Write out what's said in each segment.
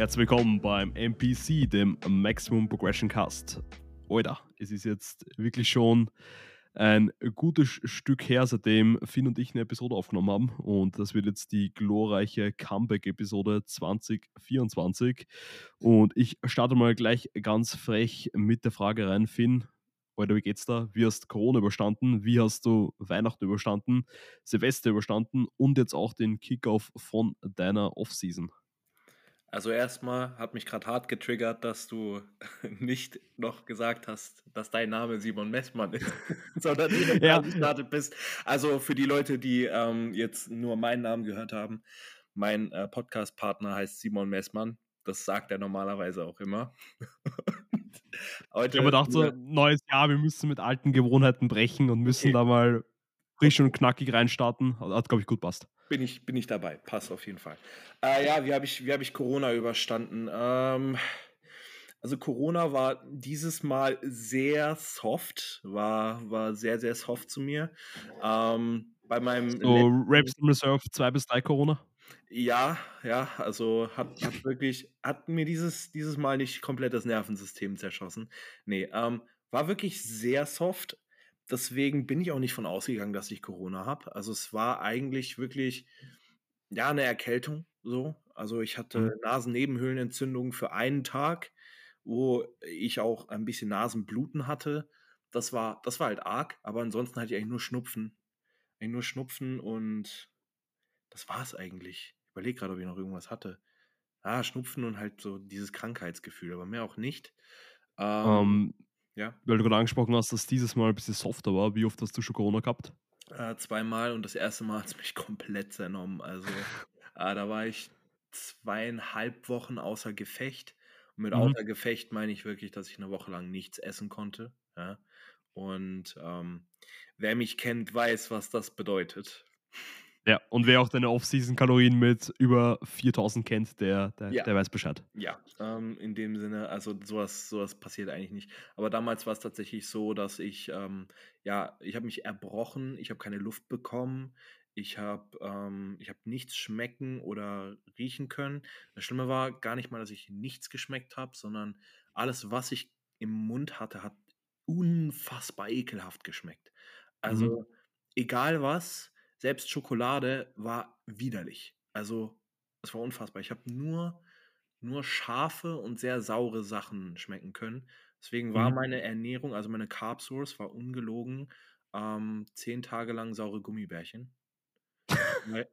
Herzlich willkommen beim MPC, dem Maximum Progression Cast. Alter, es ist jetzt wirklich schon ein gutes Stück her, seitdem Finn und ich eine Episode aufgenommen haben. Und das wird jetzt die glorreiche Comeback-Episode 2024. Und ich starte mal gleich ganz frech mit der Frage rein, Finn. Alter, wie geht's da? Wie hast Corona überstanden? Wie hast du Weihnachten überstanden? Silvester überstanden? Und jetzt auch den Kickoff von deiner Offseason? Also erstmal hat mich gerade hart getriggert, dass du nicht noch gesagt hast, dass dein Name Simon Messmann ist, sondern du ja. gestartet bist. Also für die Leute, die ähm, jetzt nur meinen Namen gehört haben, mein äh, Podcast-Partner heißt Simon Messmann. Das sagt er normalerweise auch immer. Heute, ich habe gedacht, so neues Jahr, wir müssen mit alten Gewohnheiten brechen und müssen okay. da mal frisch und knackig reinstarten. Hat, glaube ich, gut passt bin ich, bin ich dabei. Passt auf jeden Fall. Äh, ja, wie habe ich, hab ich Corona überstanden? Ähm, also Corona war dieses Mal sehr soft, war, war sehr, sehr soft zu mir. Ähm, bei meinem so Raps Reserve 2 bis 3 Corona? Ja, ja, also hat, hat wirklich, hat mir dieses, dieses Mal nicht komplett das Nervensystem zerschossen. Nee, ähm, war wirklich sehr soft, deswegen bin ich auch nicht von ausgegangen, dass ich Corona habe. Also es war eigentlich wirklich ja eine Erkältung so. Also ich hatte mhm. Nasennebenhöhlenentzündung für einen Tag, wo ich auch ein bisschen Nasenbluten hatte. Das war, das war halt arg, aber ansonsten hatte ich eigentlich nur Schnupfen. Eigentlich nur Schnupfen und das war es eigentlich. Ich überlege gerade, ob ich noch irgendwas hatte. Ah, Schnupfen und halt so dieses Krankheitsgefühl, aber mehr auch nicht. Ähm, um, ähm, ja. Weil du gerade angesprochen hast, dass dieses Mal ein bisschen softer war. Wie oft hast du schon Corona gehabt? Äh, zweimal und das erste Mal hat es mich komplett zernommen. Also äh, da war ich zweieinhalb Wochen außer Gefecht. Und mit mhm. außer Gefecht meine ich wirklich, dass ich eine Woche lang nichts essen konnte. Ja? Und ähm, wer mich kennt, weiß, was das bedeutet. Ja, und wer auch deine Off-Season-Kalorien mit über 4000 kennt, der, der, ja. der weiß Bescheid. Ja, ähm, in dem Sinne, also sowas, sowas passiert eigentlich nicht. Aber damals war es tatsächlich so, dass ich, ähm, ja, ich habe mich erbrochen, ich habe keine Luft bekommen, ich habe ähm, hab nichts schmecken oder riechen können. Das Schlimme war gar nicht mal, dass ich nichts geschmeckt habe, sondern alles, was ich im Mund hatte, hat unfassbar ekelhaft geschmeckt. Also, mhm. egal was, selbst Schokolade war widerlich. Also, es war unfassbar. Ich habe nur, nur scharfe und sehr saure Sachen schmecken können. Deswegen war mhm. meine Ernährung, also meine Carb Source, war ungelogen ähm, zehn Tage lang saure Gummibärchen.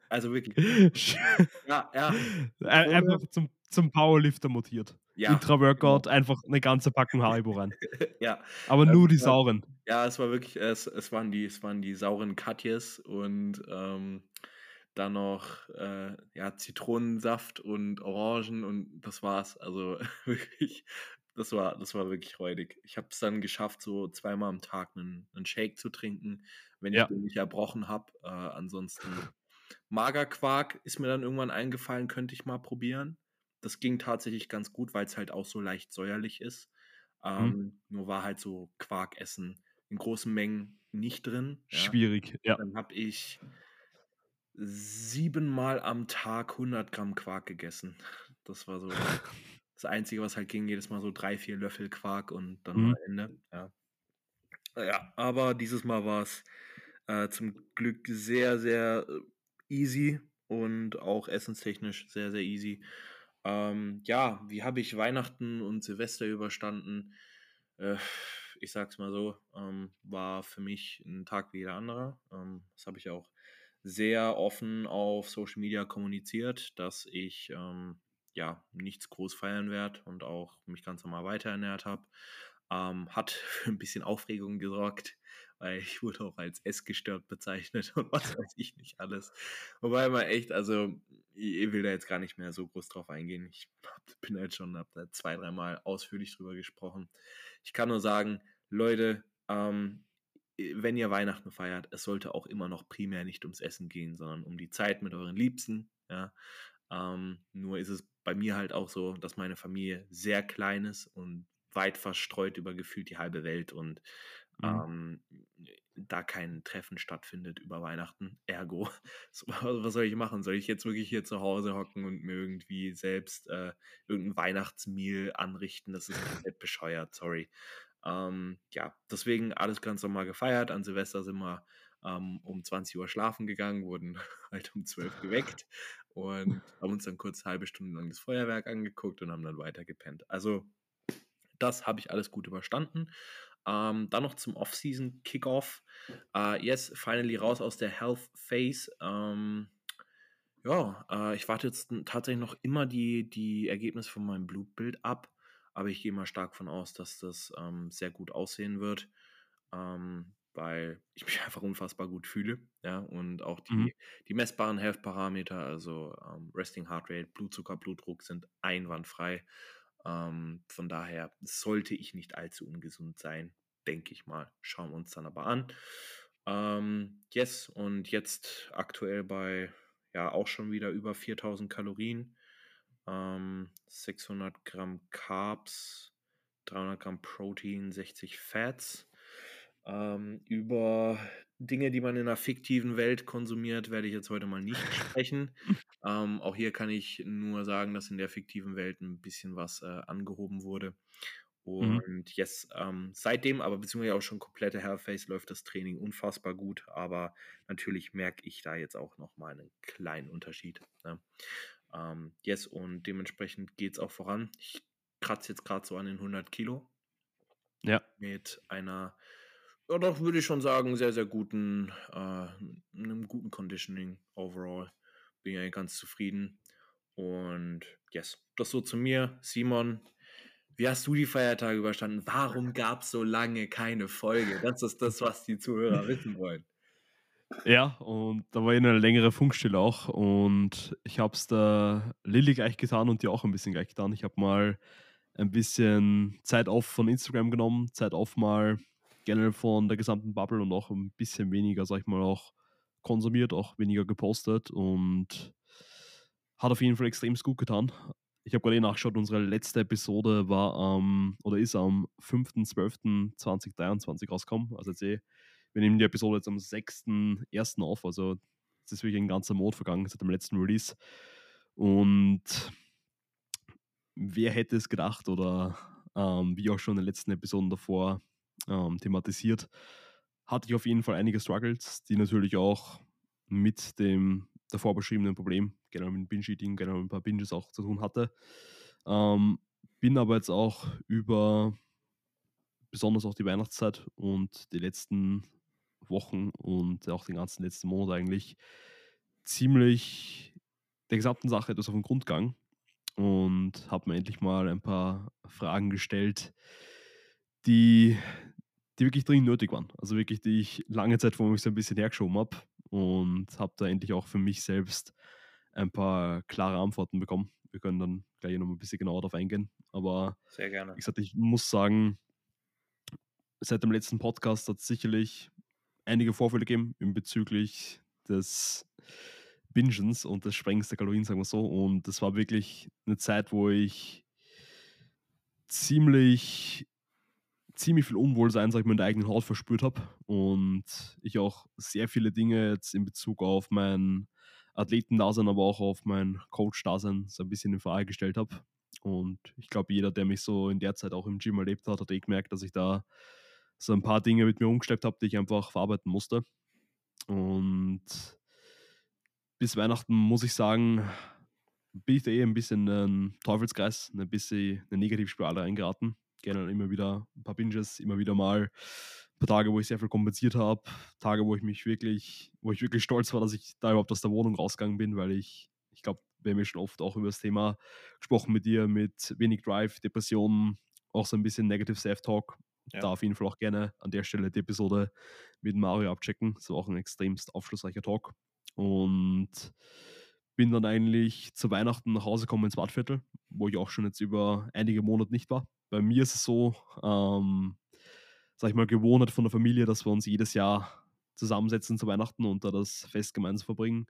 also wirklich. ja, ja. Einfach zum, zum Powerlifter mutiert. Ja, Intra-Workout, einfach eine ganze Packung Haribo rein. ja. Aber nur die sauren. Ja, es war wirklich, es, es, waren, die, es waren die sauren Katjes und ähm, dann noch äh, ja, Zitronensaft und Orangen und das war's. Also wirklich, das war, das war wirklich räudig. Ich habe es dann geschafft, so zweimal am Tag einen, einen Shake zu trinken, wenn ich ja. den nicht erbrochen habe. Äh, ansonsten Magerquark ist mir dann irgendwann eingefallen, könnte ich mal probieren. Das ging tatsächlich ganz gut, weil es halt auch so leicht säuerlich ist. Mhm. Ähm, mhm. Nur war halt so Quarkessen in großen Mengen nicht drin. Ja. Schwierig, ja. Dann habe ich siebenmal am Tag 100 Gramm Quark gegessen. Das war so das Einzige, was halt ging. Jedes Mal so drei, vier Löffel Quark und dann mhm. war Ende. Ja. ja, aber dieses Mal war es äh, zum Glück sehr, sehr äh, easy und auch essenstechnisch sehr, sehr easy. Ähm, ja, wie habe ich Weihnachten und Silvester überstanden? Äh, ich sag's mal so, ähm, war für mich ein Tag wie jeder andere. Ähm, das habe ich auch sehr offen auf Social Media kommuniziert, dass ich ähm, ja nichts groß feiern werde und auch mich ganz normal weiter ernährt habe. Ähm, hat für ein bisschen Aufregung gesorgt, weil ich wurde auch als Essgestört bezeichnet und was weiß ich nicht alles. Wobei man echt, also ich will da jetzt gar nicht mehr so groß drauf eingehen. Ich bin halt schon, hab da zwei, dreimal ausführlich drüber gesprochen. Ich kann nur sagen, Leute, ähm, wenn ihr Weihnachten feiert, es sollte auch immer noch primär nicht ums Essen gehen, sondern um die Zeit mit euren Liebsten. Ja? Ähm, nur ist es bei mir halt auch so, dass meine Familie sehr klein ist und weit verstreut über gefühlt die halbe Welt und Mhm. ähm, da kein Treffen stattfindet über Weihnachten. Ergo, was soll ich machen? Soll ich jetzt wirklich hier zu Hause hocken und mir irgendwie selbst äh, irgendein Weihnachtsmeal anrichten? Das ist komplett bescheuert, sorry. Ähm, ja, deswegen alles ganz normal gefeiert. An Silvester sind wir ähm, um 20 Uhr schlafen gegangen, wurden halt um 12 geweckt und haben uns dann kurz eine halbe Stunde lang das Feuerwerk angeguckt und haben dann weiter gepennt. Also das habe ich alles gut überstanden. Ähm, dann noch zum Off-Season Kickoff. Uh, yes, finally raus aus der Health Phase. Ähm, ja, äh, ich warte jetzt tatsächlich noch immer die, die Ergebnisse von meinem Blutbild ab, aber ich gehe mal stark von aus, dass das ähm, sehr gut aussehen wird, ähm, weil ich mich einfach unfassbar gut fühle. Ja, und auch die, Mhm. die messbaren Health-Parameter, also ähm, Resting Heart Rate, Blutzucker, Blutdruck sind einwandfrei. Ähm, von daher sollte ich nicht allzu ungesund sein, denke ich mal. Schauen wir uns dann aber an. Ähm, yes, und jetzt aktuell bei ja auch schon wieder über 4000 Kalorien, ähm, 600 Gramm Carbs, 300 Gramm Protein, 60 Fats. Ähm, über Dinge, die man in einer fiktiven Welt konsumiert, werde ich jetzt heute mal nicht sprechen. Ähm, auch hier kann ich nur sagen, dass in der fiktiven Welt ein bisschen was äh, angehoben wurde. Mhm. Und yes, ähm, seitdem, aber beziehungsweise auch schon komplette Hellface, läuft das Training unfassbar gut. Aber natürlich merke ich da jetzt auch nochmal einen kleinen Unterschied. Ne? Ähm, yes, und dementsprechend geht es auch voran. Ich kratze jetzt gerade so an den 100 Kilo. Ja. Mit einer, ja doch, würde ich schon sagen, sehr, sehr guten, äh, einem guten Conditioning overall. Bin ja ganz zufrieden. Und yes, das so zu mir. Simon, wie hast du die Feiertage überstanden? Warum gab es so lange keine Folge? Das ist das, was die Zuhörer wissen wollen. Ja, und da war eine längere Funkstille auch. Und ich habe es der Lilly gleich getan und dir auch ein bisschen gleich getan. Ich habe mal ein bisschen Zeit auf von Instagram genommen, Zeit auf mal generell von der gesamten Bubble und auch ein bisschen weniger, sag ich mal, auch konsumiert, auch weniger gepostet und hat auf jeden Fall extrem gut getan. Ich habe gerade nachgeschaut, unsere letzte Episode war am oder ist am 5.12.2023 rausgekommen. Also jetzt eh, wir nehmen die Episode jetzt am 6.1. auf, also es ist wirklich ein ganzer Monat vergangen seit dem letzten Release. Und wer hätte es gedacht oder ähm, wie auch schon in den letzten Episoden davor ähm, thematisiert, hatte ich auf jeden Fall einige Struggles, die natürlich auch mit dem davor beschriebenen Problem, generell mit Binge-Eating, generell mit ein paar Binges auch zu tun hatte. Ähm, bin aber jetzt auch über besonders auch die Weihnachtszeit und die letzten Wochen und auch den ganzen letzten Monat eigentlich ziemlich der gesamten Sache etwas auf den Grund gegangen und habe mir endlich mal ein paar Fragen gestellt, die, die wirklich dringend nötig waren. Also wirklich, die ich lange Zeit vor mich so ein bisschen hergeschoben habe und habe da endlich auch für mich selbst ein paar klare Antworten bekommen. Wir können dann gleich noch ein bisschen genauer darauf eingehen. Aber Sehr gerne. wie gesagt, ich muss sagen, seit dem letzten Podcast hat es sicherlich einige Vorfälle gegeben in bezüglich des Bingens und des Sprengens der Kalorien, sagen wir so. Und das war wirklich eine Zeit, wo ich ziemlich, ziemlich viel Unwohlsein, sag ich mal, in der eigenen Haut verspürt habe. Und ich auch sehr viele Dinge jetzt in Bezug auf mein Athletendasein, aber auch auf mein Coach-Dasein so ein bisschen in Frage gestellt habe. Und ich glaube, jeder, der mich so in der Zeit auch im Gym erlebt hat, hat eh gemerkt, dass ich da so ein paar Dinge mit mir umgeschleppt habe, die ich einfach verarbeiten musste. Und bis Weihnachten muss ich sagen, bin ich da eh ein bisschen ein Teufelskreis, ein bisschen eine Negativspirale reingeraten. Gerne immer wieder ein paar Binges, immer wieder mal ein paar Tage, wo ich sehr viel kompensiert habe, Tage, wo ich mich wirklich, wo ich wirklich stolz war, dass ich da überhaupt aus der Wohnung rausgegangen bin, weil ich, ich glaube, wir haben ja schon oft auch über das Thema gesprochen mit dir, mit wenig Drive, Depressionen, auch so ein bisschen Negative Self-Talk. Ja. Da auf jeden Fall auch gerne an der Stelle die Episode mit Mario abchecken. Das war auch ein extremst aufschlussreicher Talk. Und bin dann eigentlich zu Weihnachten nach Hause gekommen ins Wartviertel, wo ich auch schon jetzt über einige Monate nicht war. Bei mir ist es so, ähm, sag ich mal, Gewohnheit von der Familie, dass wir uns jedes Jahr zusammensetzen zu Weihnachten und da das Fest gemeinsam verbringen.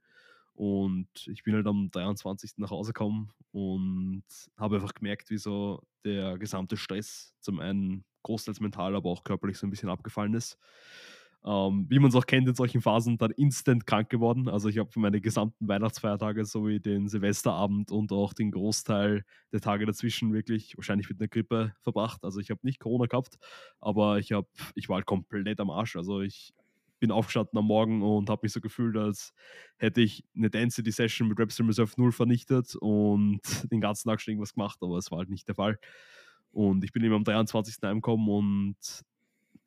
Und ich bin halt am 23. nach Hause gekommen und habe einfach gemerkt, wie so der gesamte Stress zum einen großteils mental, aber auch körperlich so ein bisschen abgefallen ist. Ähm, wie man es auch kennt in solchen Phasen, dann instant krank geworden. Also ich habe meine gesamten Weihnachtsfeiertage sowie den Silvesterabend und auch den Großteil der Tage dazwischen wirklich wahrscheinlich mit einer Grippe verbracht. Also ich habe nicht Corona gehabt, aber ich, hab, ich war halt komplett am Arsch. Also ich bin aufgestanden am Morgen und habe mich so gefühlt, als hätte ich eine Density Session mit Repstream Reserve 0 vernichtet und den ganzen Tag schon irgendwas gemacht, aber es war halt nicht der Fall. Und ich bin eben am 23. heimgekommen und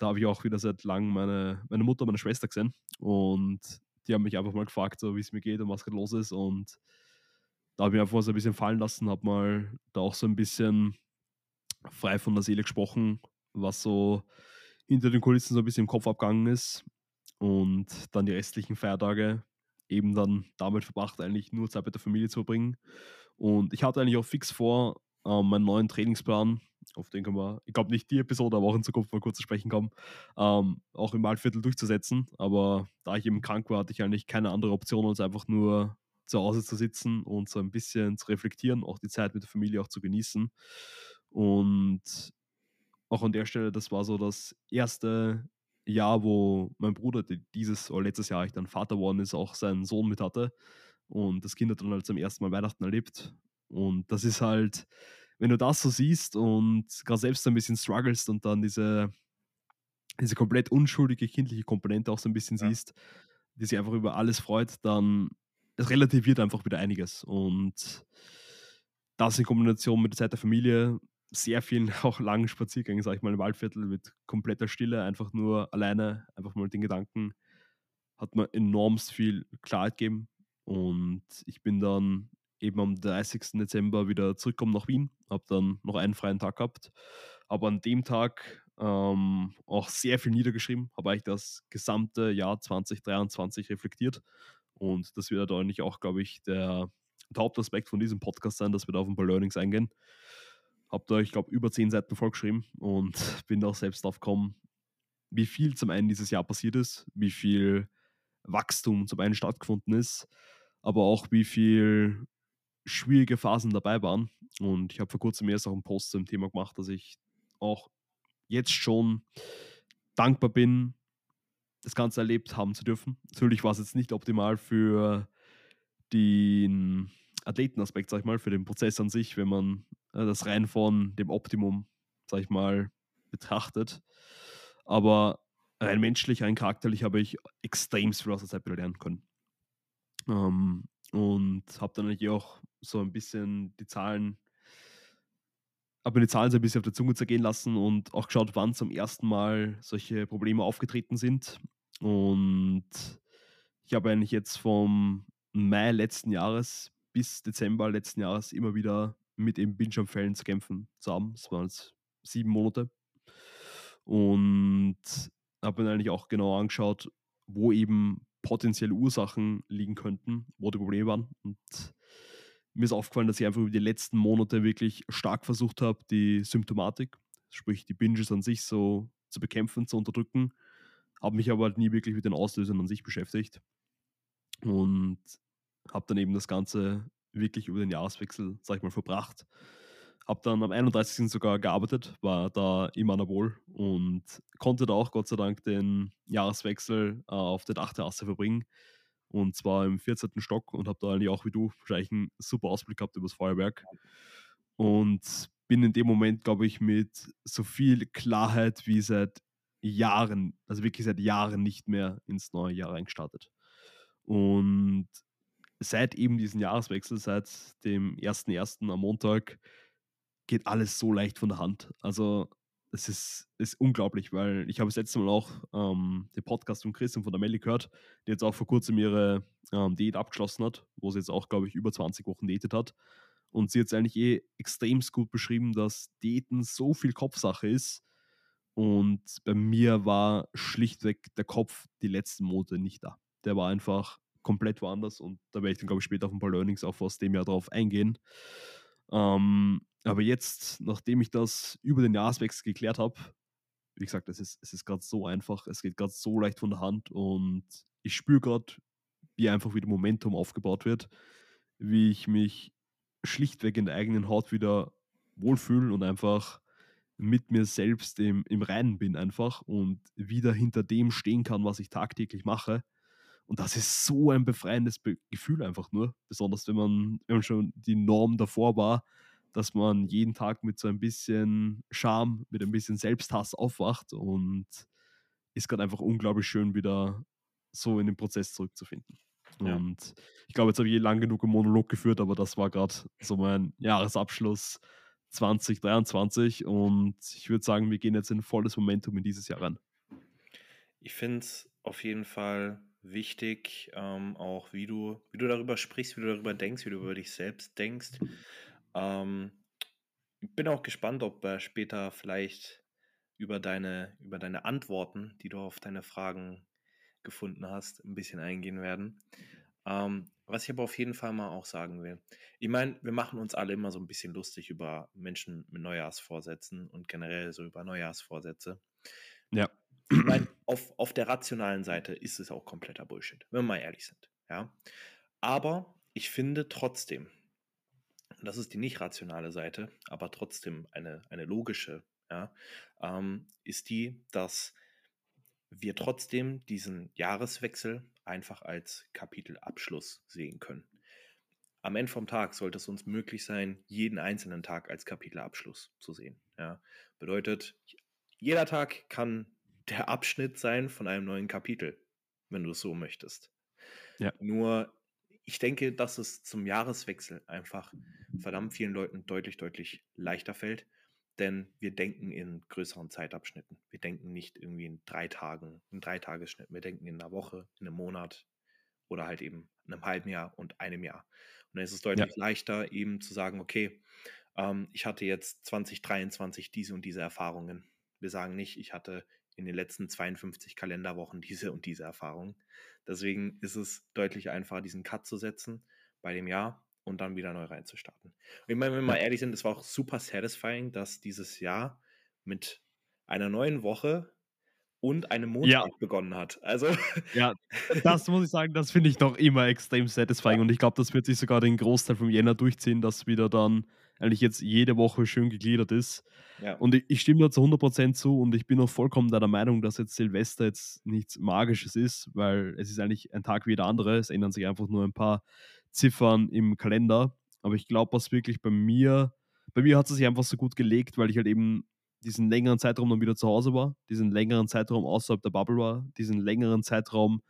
da habe ich auch wieder seit langem meine, meine Mutter und meine Schwester gesehen. Und die haben mich einfach mal gefragt, so wie es mir geht und was gerade los ist. Und da habe ich einfach so ein bisschen fallen lassen, habe mal da auch so ein bisschen frei von der Seele gesprochen, was so hinter den Kulissen so ein bisschen im Kopf abgegangen ist und dann die restlichen Feiertage eben dann damit verbracht, eigentlich nur Zeit mit der Familie zu verbringen. Und ich hatte eigentlich auch fix vor, äh, meinen neuen Trainingsplan, auf den können wir, ich glaube nicht die Episode, aber auch in Zukunft mal kurz zu sprechen kommen, ähm, auch im Waldviertel durchzusetzen. Aber da ich eben krank war, hatte ich eigentlich keine andere Option, als einfach nur zu Hause zu sitzen und so ein bisschen zu reflektieren, auch die Zeit mit der Familie auch zu genießen. Und auch an der Stelle, das war so das erste Jahr, wo mein Bruder dieses oder letztes Jahr ich dann Vater geworden ist, auch seinen Sohn mit hatte. Und das Kind hat dann halt zum ersten Mal Weihnachten erlebt. Und das ist halt, wenn du das so siehst und gerade selbst ein bisschen strugglest und dann diese, diese komplett unschuldige kindliche Komponente auch so ein bisschen ja. siehst, die sich einfach über alles freut, dann es relativiert einfach wieder einiges. Und das in Kombination mit der Zeit der Familie sehr vielen auch langen Spaziergängen, sag ich mal, im Waldviertel mit kompletter Stille, einfach nur alleine, einfach mal den Gedanken, hat mir enormst viel Klarheit gegeben. Und ich bin dann eben am 30. Dezember wieder zurückgekommen nach Wien, habe dann noch einen freien Tag gehabt, aber an dem Tag ähm, auch sehr viel niedergeschrieben, habe eigentlich das gesamte Jahr 2023 reflektiert. Und das wird eigentlich auch, glaube ich, der, der Hauptaspekt von diesem Podcast sein, dass wir da auf ein paar Learnings eingehen habe da, ich glaube, über zehn Seiten vollgeschrieben und bin auch selbst drauf gekommen, wie viel zum einen dieses Jahr passiert ist, wie viel Wachstum zum einen stattgefunden ist, aber auch wie viel schwierige Phasen dabei waren. Und ich habe vor kurzem erst auch einen Post zum Thema gemacht, dass ich auch jetzt schon dankbar bin, das Ganze erlebt haben zu dürfen. Natürlich war es jetzt nicht optimal für den Athletenaspekt, sag ich mal, für den Prozess an sich, wenn man äh, das rein von dem Optimum, sag ich mal, betrachtet. Aber rein menschlich, rein charakterlich habe ich extrem viel aus der Zeit lernen können. Ähm, und habe dann natürlich auch so ein bisschen die Zahlen, habe mir die Zahlen so ein bisschen auf der Zunge zergehen lassen und auch geschaut, wann zum ersten Mal solche Probleme aufgetreten sind. Und ich habe eigentlich jetzt vom Mai letzten Jahres bis Dezember letzten Jahres immer wieder mit eben Bildschirmfällen zu kämpfen zusammen. Das waren jetzt sieben Monate. Und habe mir eigentlich auch genau angeschaut, wo eben potenzielle Ursachen liegen könnten, wo die Probleme waren. Und mir ist aufgefallen, dass ich einfach über die letzten Monate wirklich stark versucht habe, die Symptomatik, sprich die Binges an sich so zu bekämpfen, zu unterdrücken, habe mich aber halt nie wirklich mit den Auslösern an sich beschäftigt. Und habe dann eben das Ganze wirklich über den Jahreswechsel, sag ich mal, verbracht. Habe dann am 31. sogar gearbeitet, war da im Anabol und konnte da auch Gott sei Dank den Jahreswechsel äh, auf der Dachterrasse verbringen. Und zwar im 14. Stock und habe da eigentlich auch wie du wahrscheinlich einen super Ausblick gehabt über das Feuerwerk. Und bin in dem Moment, glaube ich, mit so viel Klarheit wie seit Jahren, also wirklich seit Jahren nicht mehr ins neue Jahr reingestartet. Und seit eben diesem Jahreswechsel, seit dem 1.1. am Montag, geht alles so leicht von der Hand. Also es ist, ist unglaublich, weil ich habe das letzte Mal auch ähm, den Podcast von Chris und von der Melli gehört, die jetzt auch vor kurzem ihre ähm, Diät abgeschlossen hat, wo sie jetzt auch, glaube ich, über 20 Wochen diätet hat. Und sie hat es eigentlich eh extrem gut beschrieben, dass Diäten so viel Kopfsache ist. Und bei mir war schlichtweg der Kopf die letzten Monate nicht da. Der war einfach komplett woanders und da werde ich dann, glaube ich, später auf ein paar Learnings auch aus dem Jahr drauf eingehen. Ähm, aber jetzt, nachdem ich das über den Jahreswechsel geklärt habe, wie gesagt, es ist, es ist gerade so einfach, es geht gerade so leicht von der Hand und ich spüre gerade, wie einfach wieder Momentum aufgebaut wird, wie ich mich schlichtweg in der eigenen Haut wieder wohlfühle und einfach mit mir selbst im, im Reinen bin einfach und wieder hinter dem stehen kann, was ich tagtäglich mache. Und das ist so ein befreiendes Be Gefühl einfach nur, besonders wenn man, wenn man schon die Norm davor war, dass man jeden Tag mit so ein bisschen Scham, mit ein bisschen Selbsthass aufwacht und ist gerade einfach unglaublich schön, wieder so in den Prozess zurückzufinden. Ja. Und ich glaube, jetzt habe ich eh lang genug einen Monolog geführt, aber das war gerade so mein Jahresabschluss 2023 und ich würde sagen, wir gehen jetzt in volles Momentum in dieses Jahr rein. Ich finde es auf jeden Fall wichtig, ähm, auch wie du, wie du darüber sprichst, wie du darüber denkst, wie du über dich selbst denkst. Ähm, ich bin auch gespannt, ob wir später vielleicht über deine, über deine Antworten, die du auf deine Fragen gefunden hast, ein bisschen eingehen werden. Ähm, was ich aber auf jeden Fall mal auch sagen will. Ich meine, wir machen uns alle immer so ein bisschen lustig über Menschen mit Neujahrsvorsätzen und generell so über Neujahrsvorsätze. Ja. Ich meine, auf, auf der rationalen Seite ist es auch kompletter Bullshit, wenn wir mal ehrlich sind. Ja. Aber ich finde trotzdem, das ist die nicht rationale Seite, aber trotzdem eine, eine logische, ja, ähm, ist die, dass wir trotzdem diesen Jahreswechsel einfach als Kapitelabschluss sehen können. Am Ende vom Tag sollte es uns möglich sein, jeden einzelnen Tag als Kapitelabschluss zu sehen. Ja. Bedeutet, jeder Tag kann der Abschnitt sein von einem neuen Kapitel, wenn du es so möchtest. Ja. Nur, ich denke, dass es zum Jahreswechsel einfach verdammt vielen Leuten deutlich, deutlich leichter fällt, denn wir denken in größeren Zeitabschnitten. Wir denken nicht irgendwie in drei Tagen, in drei Tagesschnitten. Wir denken in einer Woche, in einem Monat oder halt eben in einem halben Jahr und einem Jahr. Und dann ist es deutlich ja. leichter, eben zu sagen, okay, ähm, ich hatte jetzt 2023 diese und diese Erfahrungen. Wir sagen nicht, ich hatte in den letzten 52 Kalenderwochen diese und diese Erfahrungen. Deswegen ist es deutlich einfacher, diesen Cut zu setzen bei dem Jahr und dann wieder neu reinzustarten. Und ich meine, wenn wir mal ehrlich sind, es war auch super satisfying, dass dieses Jahr mit einer neuen Woche und einem Monat ja. begonnen hat. Also ja, das muss ich sagen, das finde ich doch immer extrem satisfying ja. und ich glaube, das wird sich sogar den Großteil vom Jänner durchziehen, dass wieder dann eigentlich jetzt jede Woche schön gegliedert ist. Ja. Und ich, ich, stimme da zu 100% zu und ich bin auch vollkommen der Meinung, dass jetzt Silvester jetzt nichts Magisches ist, weil es ist eigentlich ein Tag wie jeder andere. Es ändern sich einfach nur ein paar Ziffern im Kalender. Aber ich glaube, was wirklich bei mir, bei mir hat es sich einfach so gut gelegt, weil ich halt eben diesen längeren Zeitraum dann wieder zu Hause war, diesen längeren Zeitraum außerhalb der Bubble war, diesen längeren Zeitraum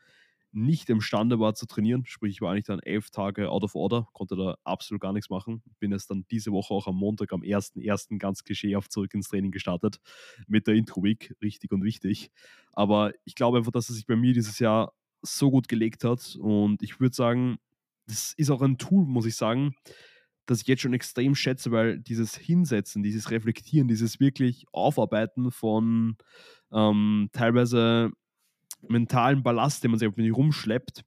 nicht imstande war zu trainieren. Sprich, ich war eigentlich dann elf Tage out of order, konnte da absolut gar nichts machen. Bin jetzt dann diese Woche auch am Montag, am 1.1. ganz klischeehaft zurück ins Training gestartet mit der Intro-Week. Richtig und wichtig. Aber ich glaube einfach, dass es sich bei mir dieses Jahr so gut gelegt hat und ich würde sagen, das ist auch ein Tool, muss ich sagen, das ich jetzt schon extrem schätze, weil dieses Hinsetzen, dieses Reflektieren, dieses wirklich Aufarbeiten von ähm, teilweise mentalen Ballast, den man sich auf mich rumschleppt,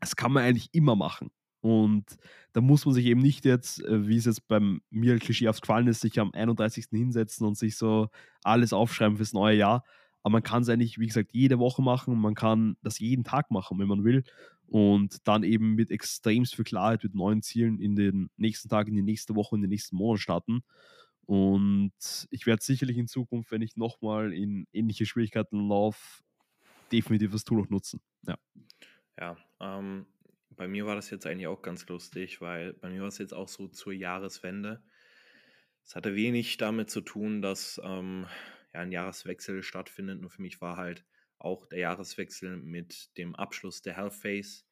das kann man eigentlich immer machen. Und da muss man sich eben nicht jetzt, äh, wie es jetzt beim mir Klischee aufgefallen ist, sich am 31. hinsetzen und sich so alles aufschreiben fürs neue Jahr. Aber man kann es eigentlich, wie gesagt, jede Woche machen. Man kann das jeden Tag machen, wenn man will und dann eben mit extremst viel Klarheit, mit neuen Zielen in den nächsten Tagen, in die nächste Woche, in den nächsten Monat starten. Und ich werde sicherlich in Zukunft, wenn ich nochmal in ähnliche Schwierigkeiten laufe, definitiv das Tool auch nutzen. Ja, ja ähm, bei mir war das jetzt eigentlich auch ganz lustig, weil bei mir war es jetzt auch so zur Jahreswende. Es hatte wenig damit zu tun, dass ähm, ja, ein Jahreswechsel stattfindet. Nur für mich war halt auch der Jahreswechsel mit dem Abschluss der Health Phase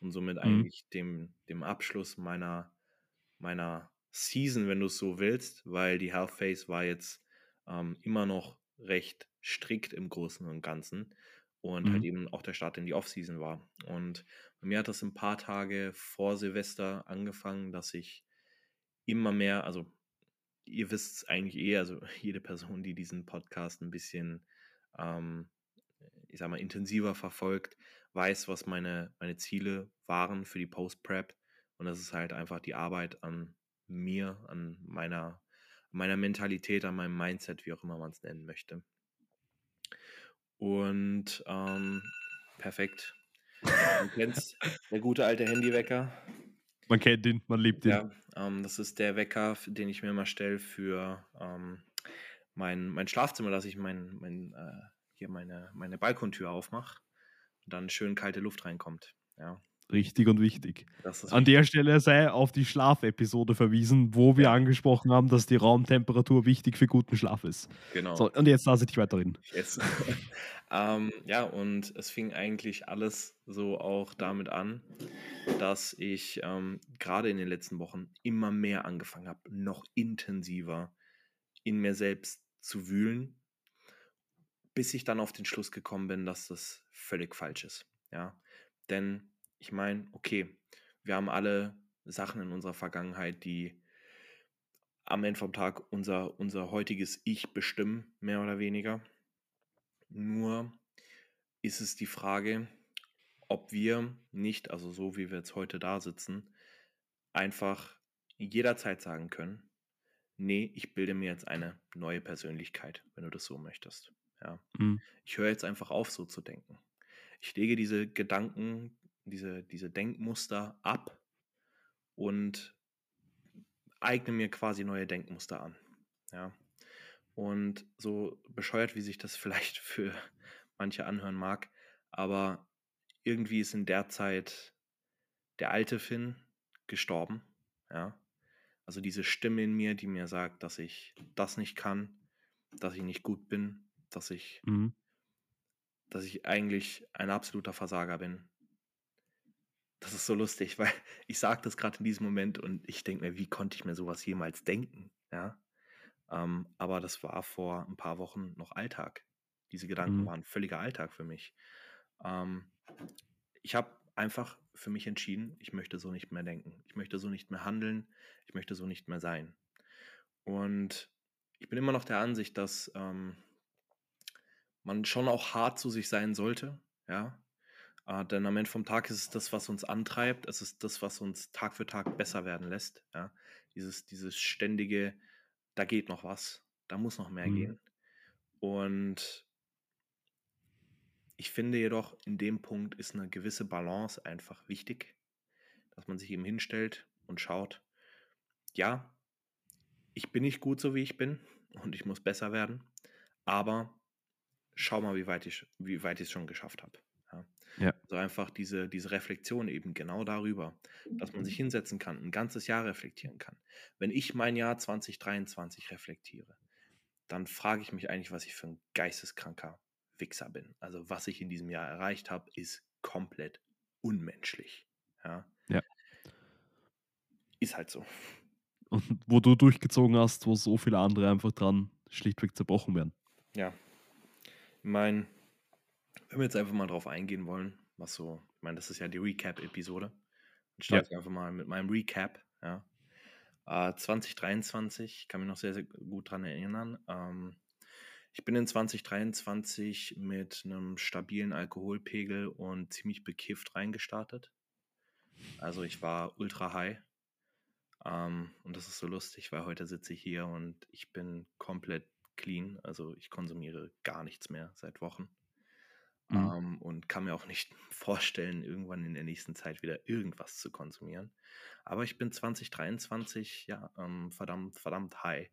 und somit mhm. eigentlich dem, dem Abschluss meiner, meiner Season, wenn du es so willst, weil die Health Phase war jetzt ähm, immer noch recht strikt im Großen und Ganzen und halt mhm. halt eben auch der Start in die Off-Season war. Und bei mir hat das ein paar Tage vor Silvester angefangen, dass ich immer mehr, also ihr wisst es eigentlich eh, also jede Person, die diesen Podcast ein bisschen ähm, ich sag mal, intensiver verfolgt, weiß, was meine, meine Ziele waren für die Post-Prep. Und das ist halt einfach die Arbeit an mir, an meiner, meiner Mentalität, an meinem Mindset, wie auch immer man es nennen möchte. Und ähm, perfekt. Du kennst der gute alte Handywecker. Man kennt ihn, man liebt ihn. Ja, ähm, das ist der Wecker, den ich mir immer stelle für ähm, mein, mein Schlafzimmer, dass ich mein, mein, äh, hier meine, meine Balkontür aufmache und dann schön kalte Luft reinkommt. Ja. Richtig und wichtig. An der Stelle sei auf die Schlafepisode verwiesen, wo wir angesprochen haben, dass die Raumtemperatur wichtig für guten Schlaf ist. genau. So, und jetzt lasse ich dich weiterreden. Jetzt. ähm, ja, und es fing eigentlich alles so auch damit an, dass ich ähm, gerade in den letzten Wochen immer mehr angefangen habe, noch intensiver in mir selbst zu wühlen, bis ich dann auf den Schluss gekommen bin, dass das völlig falsch ist. Ja, denn ich meine, okay, wir haben alle Sachen in unserer Vergangenheit, die am Ende vom Tag unser, unser heutiges Ich bestimmen, mehr oder weniger. Nur ist es die Frage, ob wir nicht, also so wie wir jetzt heute da sitzen, einfach jederzeit sagen können, nee, ich bilde mir jetzt eine neue Persönlichkeit, wenn du das so möchtest. Ja. Mhm. Ich höre jetzt einfach auf, so zu denken. Ich lege diese Gedanken, diese, diese Denkmuster ab und eigne mir quasi neue Denkmuster an. Ja. Und so bescheuert, wie sich das vielleicht für manche anhören mag, aber irgendwie ist in der Zeit der alte Finn gestorben. Ja. Also diese Stimme in mir, die mir sagt, dass ich das nicht kann, dass ich nicht gut bin, dass ich, Mhm. dass ich eigentlich ein absoluter Versager bin. Das ist so lustig, weil ich sage das gerade in diesem Moment und ich denke mir, wie konnte ich mir sowas jemals denken? Ja. Ähm, aber das war vor ein paar Wochen noch Alltag. Diese Gedanken Mhm. waren völliger Alltag für mich. Ähm, ich habe einfach für mich entschieden, ich möchte so nicht mehr denken. Ich möchte so nicht mehr handeln. Ich möchte so nicht mehr sein. Und ich bin immer noch der Ansicht, dass ähm, man schon auch hart zu sich sein sollte. Ja. Äh, denn am Ende vom Tag ist es das, was uns antreibt. Es ist das, was uns Tag für Tag besser werden lässt. Ja. Dieses, dieses ständige, da geht noch was, da muss noch mehr Mhm. gehen. Und ich finde jedoch, in dem Punkt ist eine gewisse Balance einfach wichtig, dass man sich eben hinstellt und schaut, ja, ich bin nicht gut so wie ich bin und ich muss besser werden, aber schau mal, wie weit ich wie weit ich es schon geschafft habe. Ja. Also einfach diese, diese Reflexion eben genau darüber, dass man sich hinsetzen kann, ein ganzes Jahr reflektieren kann. Wenn ich mein Jahr 2023 reflektiere, dann frage ich mich eigentlich, was ich für ein geisteskranker Wichser bin. Also was ich in diesem Jahr erreicht habe, ist komplett unmenschlich. Ja. Ja. Ist halt so. Und wo du durchgezogen hast, wo so viele andere einfach dran schlichtweg zerbrochen werden. Ja. Ich meine, wenn wir jetzt einfach mal drauf eingehen wollen, was so, ich meine, das ist ja die Recap-Episode. Dann starte ich einfach mal mit meinem Recap. Ja. Äh, 2023, kann mich noch sehr, sehr gut dran erinnern. Ähm, ich bin in 2023 mit einem stabilen Alkoholpegel und ziemlich bekifft reingestartet. Also ich war ultra high. Ähm, und das ist so lustig, weil heute sitze ich hier und ich bin komplett clean. Also ich konsumiere gar nichts mehr seit Wochen. Mhm. Ähm, und kann mir auch nicht vorstellen, irgendwann in der nächsten Zeit wieder irgendwas zu konsumieren. Aber ich bin 2023 ja ähm, verdammt, verdammt high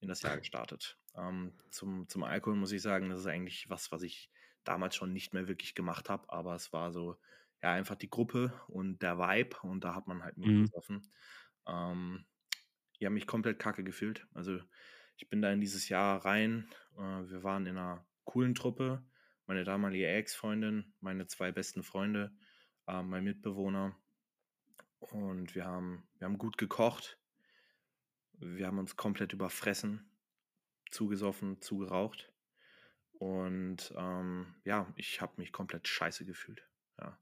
in das Jahr gestartet. Ähm, zum, zum Alkohol muss ich sagen, das ist eigentlich was, was ich damals schon nicht mehr wirklich gemacht habe, aber es war so, ja, einfach die Gruppe und der Vibe und da hat man halt Mhm. mitgesoffen. Ähm, ich habe mich komplett kacke gefühlt. Also ich bin da in dieses Jahr rein. Äh, wir waren in einer coolen Truppe. Meine damalige Ex-Freundin, meine zwei besten Freunde, äh, mein Mitbewohner. Und wir haben, wir haben gut gekocht. Wir haben uns komplett überfressen, zugesoffen, zugeraucht. Und ähm, ja, ich habe mich komplett scheiße gefühlt. Ja.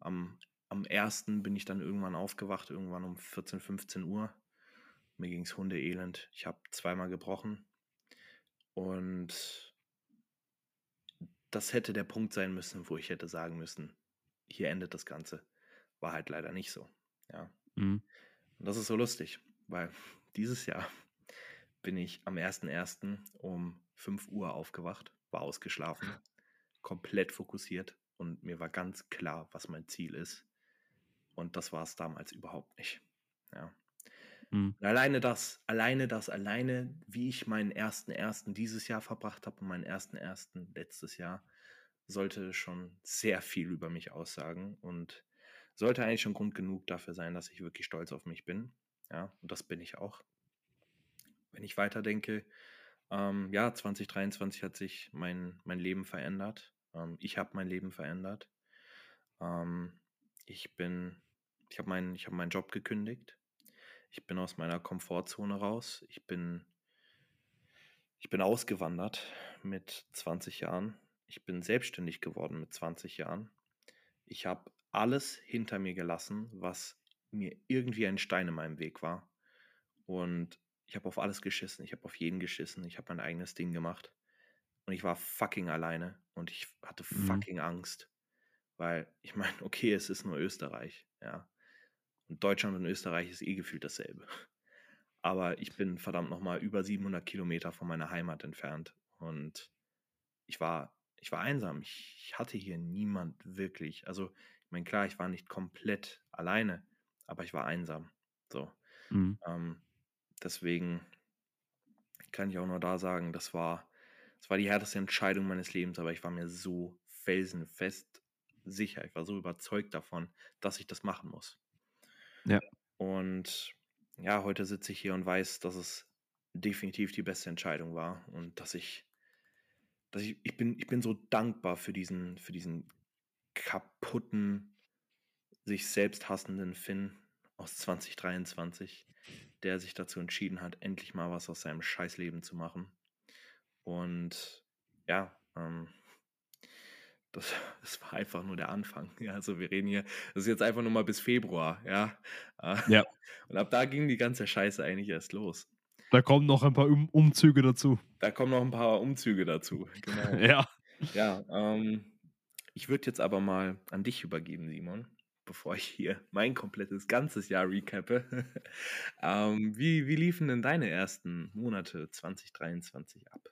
Am, am ersten bin ich dann irgendwann aufgewacht, irgendwann um 14, 15 Uhr. Mir ging es hundeelend. Ich habe zweimal gebrochen. Und das hätte der Punkt sein müssen, wo ich hätte sagen müssen, hier endet das Ganze. War halt leider nicht so. Ja. Mhm. Und das ist so lustig, weil dieses Jahr bin ich am 1.1. um 5 Uhr aufgewacht, war ausgeschlafen, komplett fokussiert und mir war ganz klar, was mein Ziel ist. Und das war es damals überhaupt nicht. Ja. Mhm. Alleine das, alleine das, alleine, wie ich meinen ersten ersten dieses Jahr verbracht habe und meinen ersten ersten letztes Jahr, sollte schon sehr viel über mich aussagen und sollte eigentlich schon Grund genug dafür sein, dass ich wirklich stolz auf mich bin. Ja, und das bin ich auch. Wenn ich weiterdenke, ähm, ja, 2023 hat sich mein, mein Leben verändert. Ähm, ich habe mein Leben verändert. Ähm, ich bin, ich habe meinen, ich meinen Job gekündigt. Ich bin aus meiner Komfortzone raus. Ich bin, ich bin ausgewandert mit 20 Jahren. Ich bin selbstständig geworden mit 20 Jahren. Ich habe alles hinter mir gelassen, was mir irgendwie ein Stein in meinem Weg war. Und ich habe auf alles geschissen. Ich habe auf jeden geschissen. Ich habe mein eigenes Ding gemacht. Und ich war fucking alleine. Und ich hatte mhm. fucking Angst. Weil, ich meine, okay, es ist nur Österreich. Ja. Und Deutschland und Österreich ist eh gefühlt dasselbe. Aber ich bin verdammt nochmal über 700 Kilometer von meiner Heimat entfernt. Und ich war, ich war einsam. Ich, hatte hier niemand wirklich. Also, ich meine, klar, ich war nicht komplett alleine, aber ich war einsam. So. Mhm. Ähm, Deswegen kann ich auch nur da sagen, das war, das war die härteste Entscheidung meines Lebens, aber ich war mir so felsenfest sicher, ich war so überzeugt davon, dass ich das machen muss. Ja. Und ja, heute sitze ich hier und weiß, dass es definitiv die beste Entscheidung war und dass ich, dass ich, ich bin, ich bin so dankbar für diesen, für diesen kaputten, sich selbst hassenden Finn aus 2023, der sich dazu entschieden hat, endlich mal was aus seinem Scheißleben zu machen. Und ja, ähm, das, das, war einfach nur der Anfang. Ja, also wir reden hier, das ist jetzt einfach nur mal bis Februar, ja. Äh, ja. Und ab da ging die ganze Scheiße eigentlich erst los. Da kommen noch ein paar um Umzüge dazu. Da kommen noch ein paar Umzüge dazu. Genau. ja. Ja, ähm, ich würde jetzt aber mal an dich übergeben, Simon bevor ich hier mein komplettes ganzes Jahr recappe. ähm, wie, wie liefen denn deine ersten Monate 2023 ab?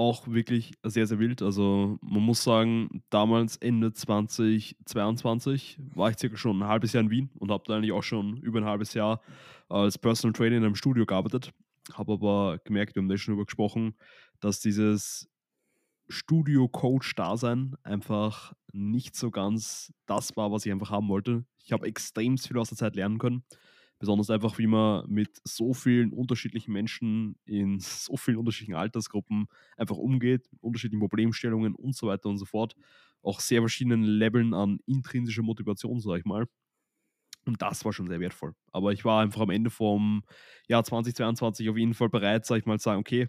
Auch wirklich sehr, sehr wild. Also man muss sagen, damals Ende 2022 war ich circa schon ein halbes Jahr in Wien und habe da eigentlich auch schon über ein halbes Jahr als Personal Trainer in einem Studio gearbeitet. Habe aber gemerkt, wir haben da schon darüber gesprochen, dass dieses Studio-Coach-Dasein einfach nicht so ganz das war, was ich einfach haben wollte. Ich habe extrem viel aus der Zeit lernen können. Besonders einfach, wie man mit so vielen unterschiedlichen Menschen in so vielen unterschiedlichen Altersgruppen einfach umgeht, mit unterschiedlichen Problemstellungen und so weiter und so fort. Auch sehr verschiedenen Leveln an intrinsischer Motivation, sage ich mal. Und das war schon sehr wertvoll. Aber ich war einfach am Ende vom Jahr 2022 auf jeden Fall bereit, sage ich mal, zu sagen, okay,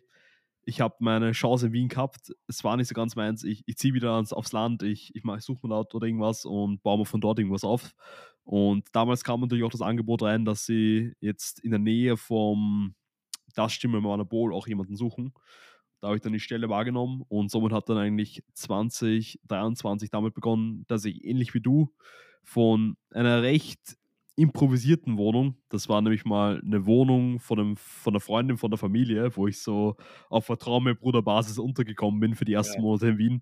ich habe meine Chance in Wien gehabt. Es war nicht so ganz meins. Ich, ich ziehe wieder ans, aufs Land, ich, ich, ich suche mir dort oder irgendwas und baue mir von dort irgendwas auf. Und damals kam natürlich auch das Angebot rein, dass sie jetzt in der Nähe vom Das Stimme Monopol auch jemanden suchen. Da habe ich dann die Stelle wahrgenommen und somit hat dann eigentlich 2023 damit begonnen, dass ich ähnlich wie du von einer recht improvisierten Wohnung. Das war nämlich mal eine Wohnung von, einem, von einer Freundin von der Familie, wo ich so auf Vertrauen mit Bruderbasis untergekommen bin für die ersten ja. Monate in Wien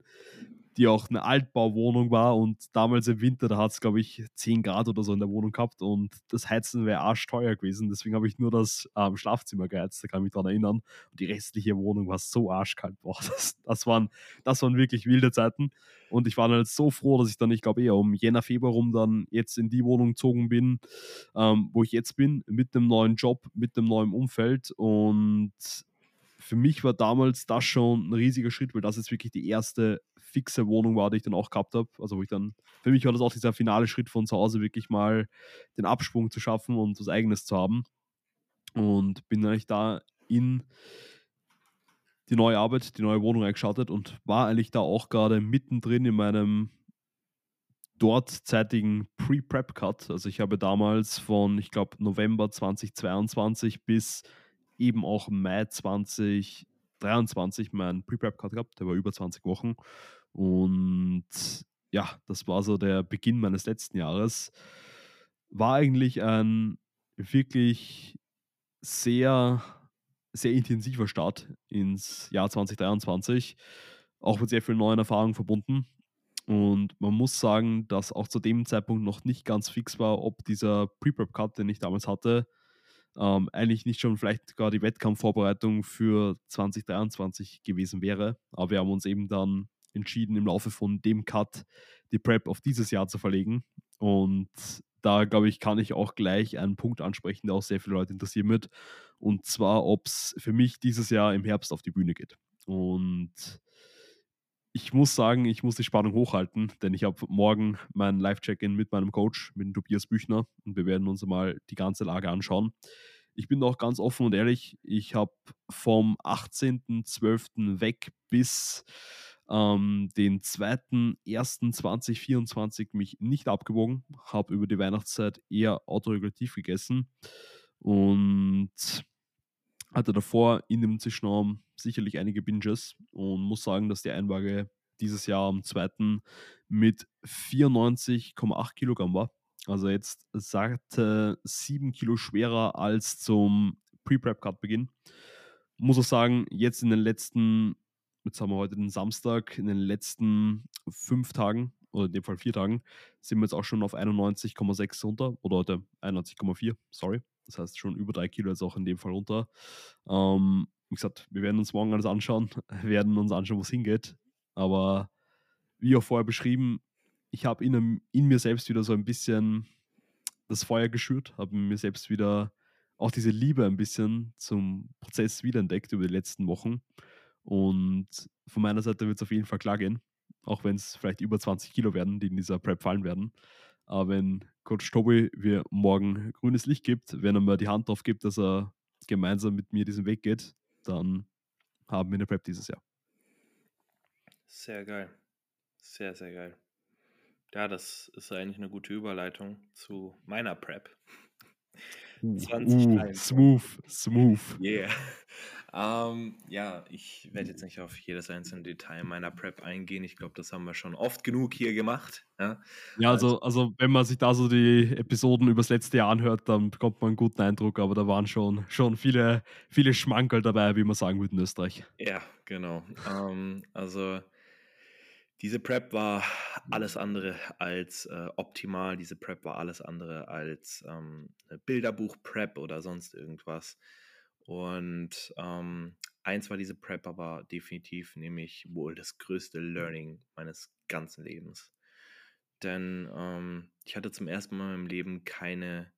die auch eine Altbauwohnung war und damals im Winter, da hat es, glaube ich, 10 Grad oder so in der Wohnung gehabt und das Heizen wäre arschteuer gewesen. Deswegen habe ich nur das ähm, Schlafzimmer geheizt, da kann ich mich daran erinnern. Und die restliche Wohnung war so arschkalt. Boah, das, das, waren, das waren wirklich wilde Zeiten. Und ich war dann halt so froh, dass ich dann, ich glaube, eher um Jänner, Februar rum dann jetzt in die Wohnung gezogen bin, ähm, wo ich jetzt bin, mit einem neuen Job, mit einem neuen Umfeld und für mich war damals das schon ein riesiger Schritt, weil das jetzt wirklich die erste fixe Wohnung war, die ich dann auch gehabt habe. Also wo ich dann, für mich war das auch dieser finale Schritt von zu Hause, wirklich mal den Absprung zu schaffen und was Eigenes zu haben. Und bin eigentlich da in die neue Arbeit, die neue Wohnung eingeschaltet und war eigentlich da auch gerade mittendrin in meinem dortzeitigen Pre-Prep-Cut. Also ich habe damals von, ich glaube, November 2022 bis eben auch Mai 2023 meinen Pre-Prep-Cut gehabt, der war über 20 Wochen. Und ja, das war so der Beginn meines letzten Jahres. War eigentlich ein wirklich sehr, sehr intensiver Start ins Jahr 2023. Auch mit sehr vielen neuen Erfahrungen verbunden. Und man muss sagen, dass auch zu dem Zeitpunkt noch nicht ganz fix war, ob dieser Pre-Prep-Cut, den ich damals hatte, ähm, eigentlich nicht schon vielleicht gar die Wettkampfvorbereitung für 2023 gewesen wäre. Aber wir haben uns eben dann entschieden, im Laufe von dem Cut die Prep auf dieses Jahr zu verlegen. Und da, glaube ich, kann ich auch gleich einen Punkt ansprechen, der auch sehr viele Leute interessieren wird. Und zwar, ob es für mich dieses Jahr im Herbst auf die Bühne geht. Und ich muss sagen, ich muss die Spannung hochhalten, denn ich habe morgen mein Live-Check-In mit meinem Coach, mit Tobias Büchner, und wir werden uns mal die ganze Lage anschauen. Ich bin auch ganz offen und ehrlich, ich habe vom 18.12. weg bis ähm, den 2.1.2024 mich nicht abgewogen, habe über die Weihnachtszeit eher autoregulativ gegessen und hatte davor in dem Zwischenraum sicherlich einige Binges und muss sagen, dass die Einwaage dieses Jahr am 2. mit 94,8 Kilogramm war. Also jetzt sagte 7 Kilo schwerer als zum Pre-Prep-Cut-Beginn. Muss auch sagen, jetzt in den letzten, jetzt haben wir heute den Samstag, in den letzten fünf Tagen, oder in dem Fall vier Tagen, sind wir jetzt auch schon auf 91,6 runter, oder heute 91,4, sorry. Das heißt schon über drei Kilo jetzt auch in dem Fall runter. Ähm, wie gesagt, wir werden uns morgen alles anschauen, werden uns anschauen, wo es hingeht. Aber wie auch vorher beschrieben, ich habe in, in mir selbst wieder so ein bisschen das Feuer geschürt, habe mir selbst wieder auch diese Liebe ein bisschen zum Prozess wiederentdeckt über die letzten Wochen. Und von meiner Seite wird es auf jeden Fall klar gehen, auch wenn es vielleicht über 20 Kilo werden, die in dieser Prep fallen werden. Aber wenn Coach Tobi mir morgen grünes Licht gibt, wenn er mir die Hand drauf gibt, dass er gemeinsam mit mir diesen Weg geht, dann haben wir eine Prep dieses Jahr. Sehr geil. Sehr, sehr geil. Ja, das ist eigentlich eine gute Überleitung zu meiner Prep. Uh, uh, smooth, smooth. Yeah. Ähm, ja, ich werde jetzt nicht auf jedes einzelne Detail meiner Prep eingehen. Ich glaube, das haben wir schon oft genug hier gemacht. Ja, ja also, also wenn man sich da so die Episoden übers letzte Jahr anhört, dann bekommt man einen guten Eindruck, aber da waren schon, schon viele, viele Schmankerl dabei, wie man sagen würde in Österreich. Ja, genau. Ähm, also diese Prep war alles andere als äh, optimal. Diese Prep war alles andere als ähm, Bilderbuch-Prep oder sonst irgendwas. Und ähm, eins war diese Prep aber definitiv, nämlich wohl das größte Learning meines ganzen Lebens. Denn ähm, ich hatte zum ersten Mal in meinem Leben keine,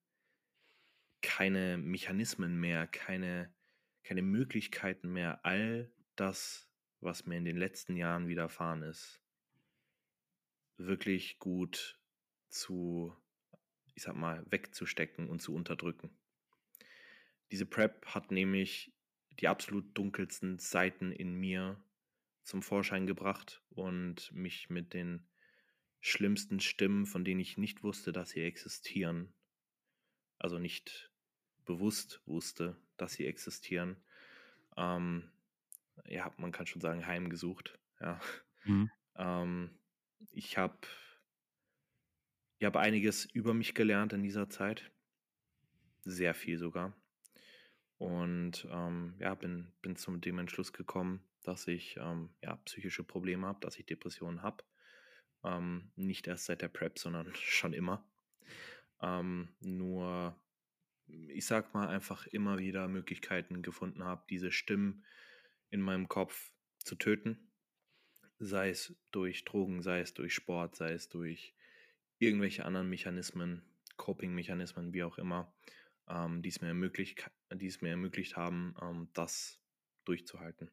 keine Mechanismen mehr, keine, keine Möglichkeiten mehr, all das, was mir in den letzten Jahren widerfahren ist, wirklich gut zu, ich sag mal, wegzustecken und zu unterdrücken. Diese Prep hat nämlich die absolut dunkelsten Seiten in mir zum Vorschein gebracht und mich mit den schlimmsten Stimmen, von denen ich nicht wusste, dass sie existieren, also nicht bewusst wusste, dass sie existieren, ähm, ja, man kann schon sagen, heimgesucht. Ja. Mhm. Ähm, ich habe ich hab einiges über mich gelernt in dieser Zeit. Sehr viel sogar. Und ähm, ja, bin, bin zum dem Entschluss gekommen, dass ich ähm, ja, psychische Probleme habe, dass ich Depressionen habe. Ähm, nicht erst seit der Prep, sondern schon immer. Ähm, nur, ich sag mal, einfach immer wieder Möglichkeiten gefunden habe, diese Stimmen in meinem Kopf zu töten sei es durch Drogen, sei es durch Sport, sei es durch irgendwelche anderen Mechanismen, Coping-Mechanismen, wie auch immer, ähm, die, es mir ermöglicht, die es mir ermöglicht haben, ähm, das durchzuhalten.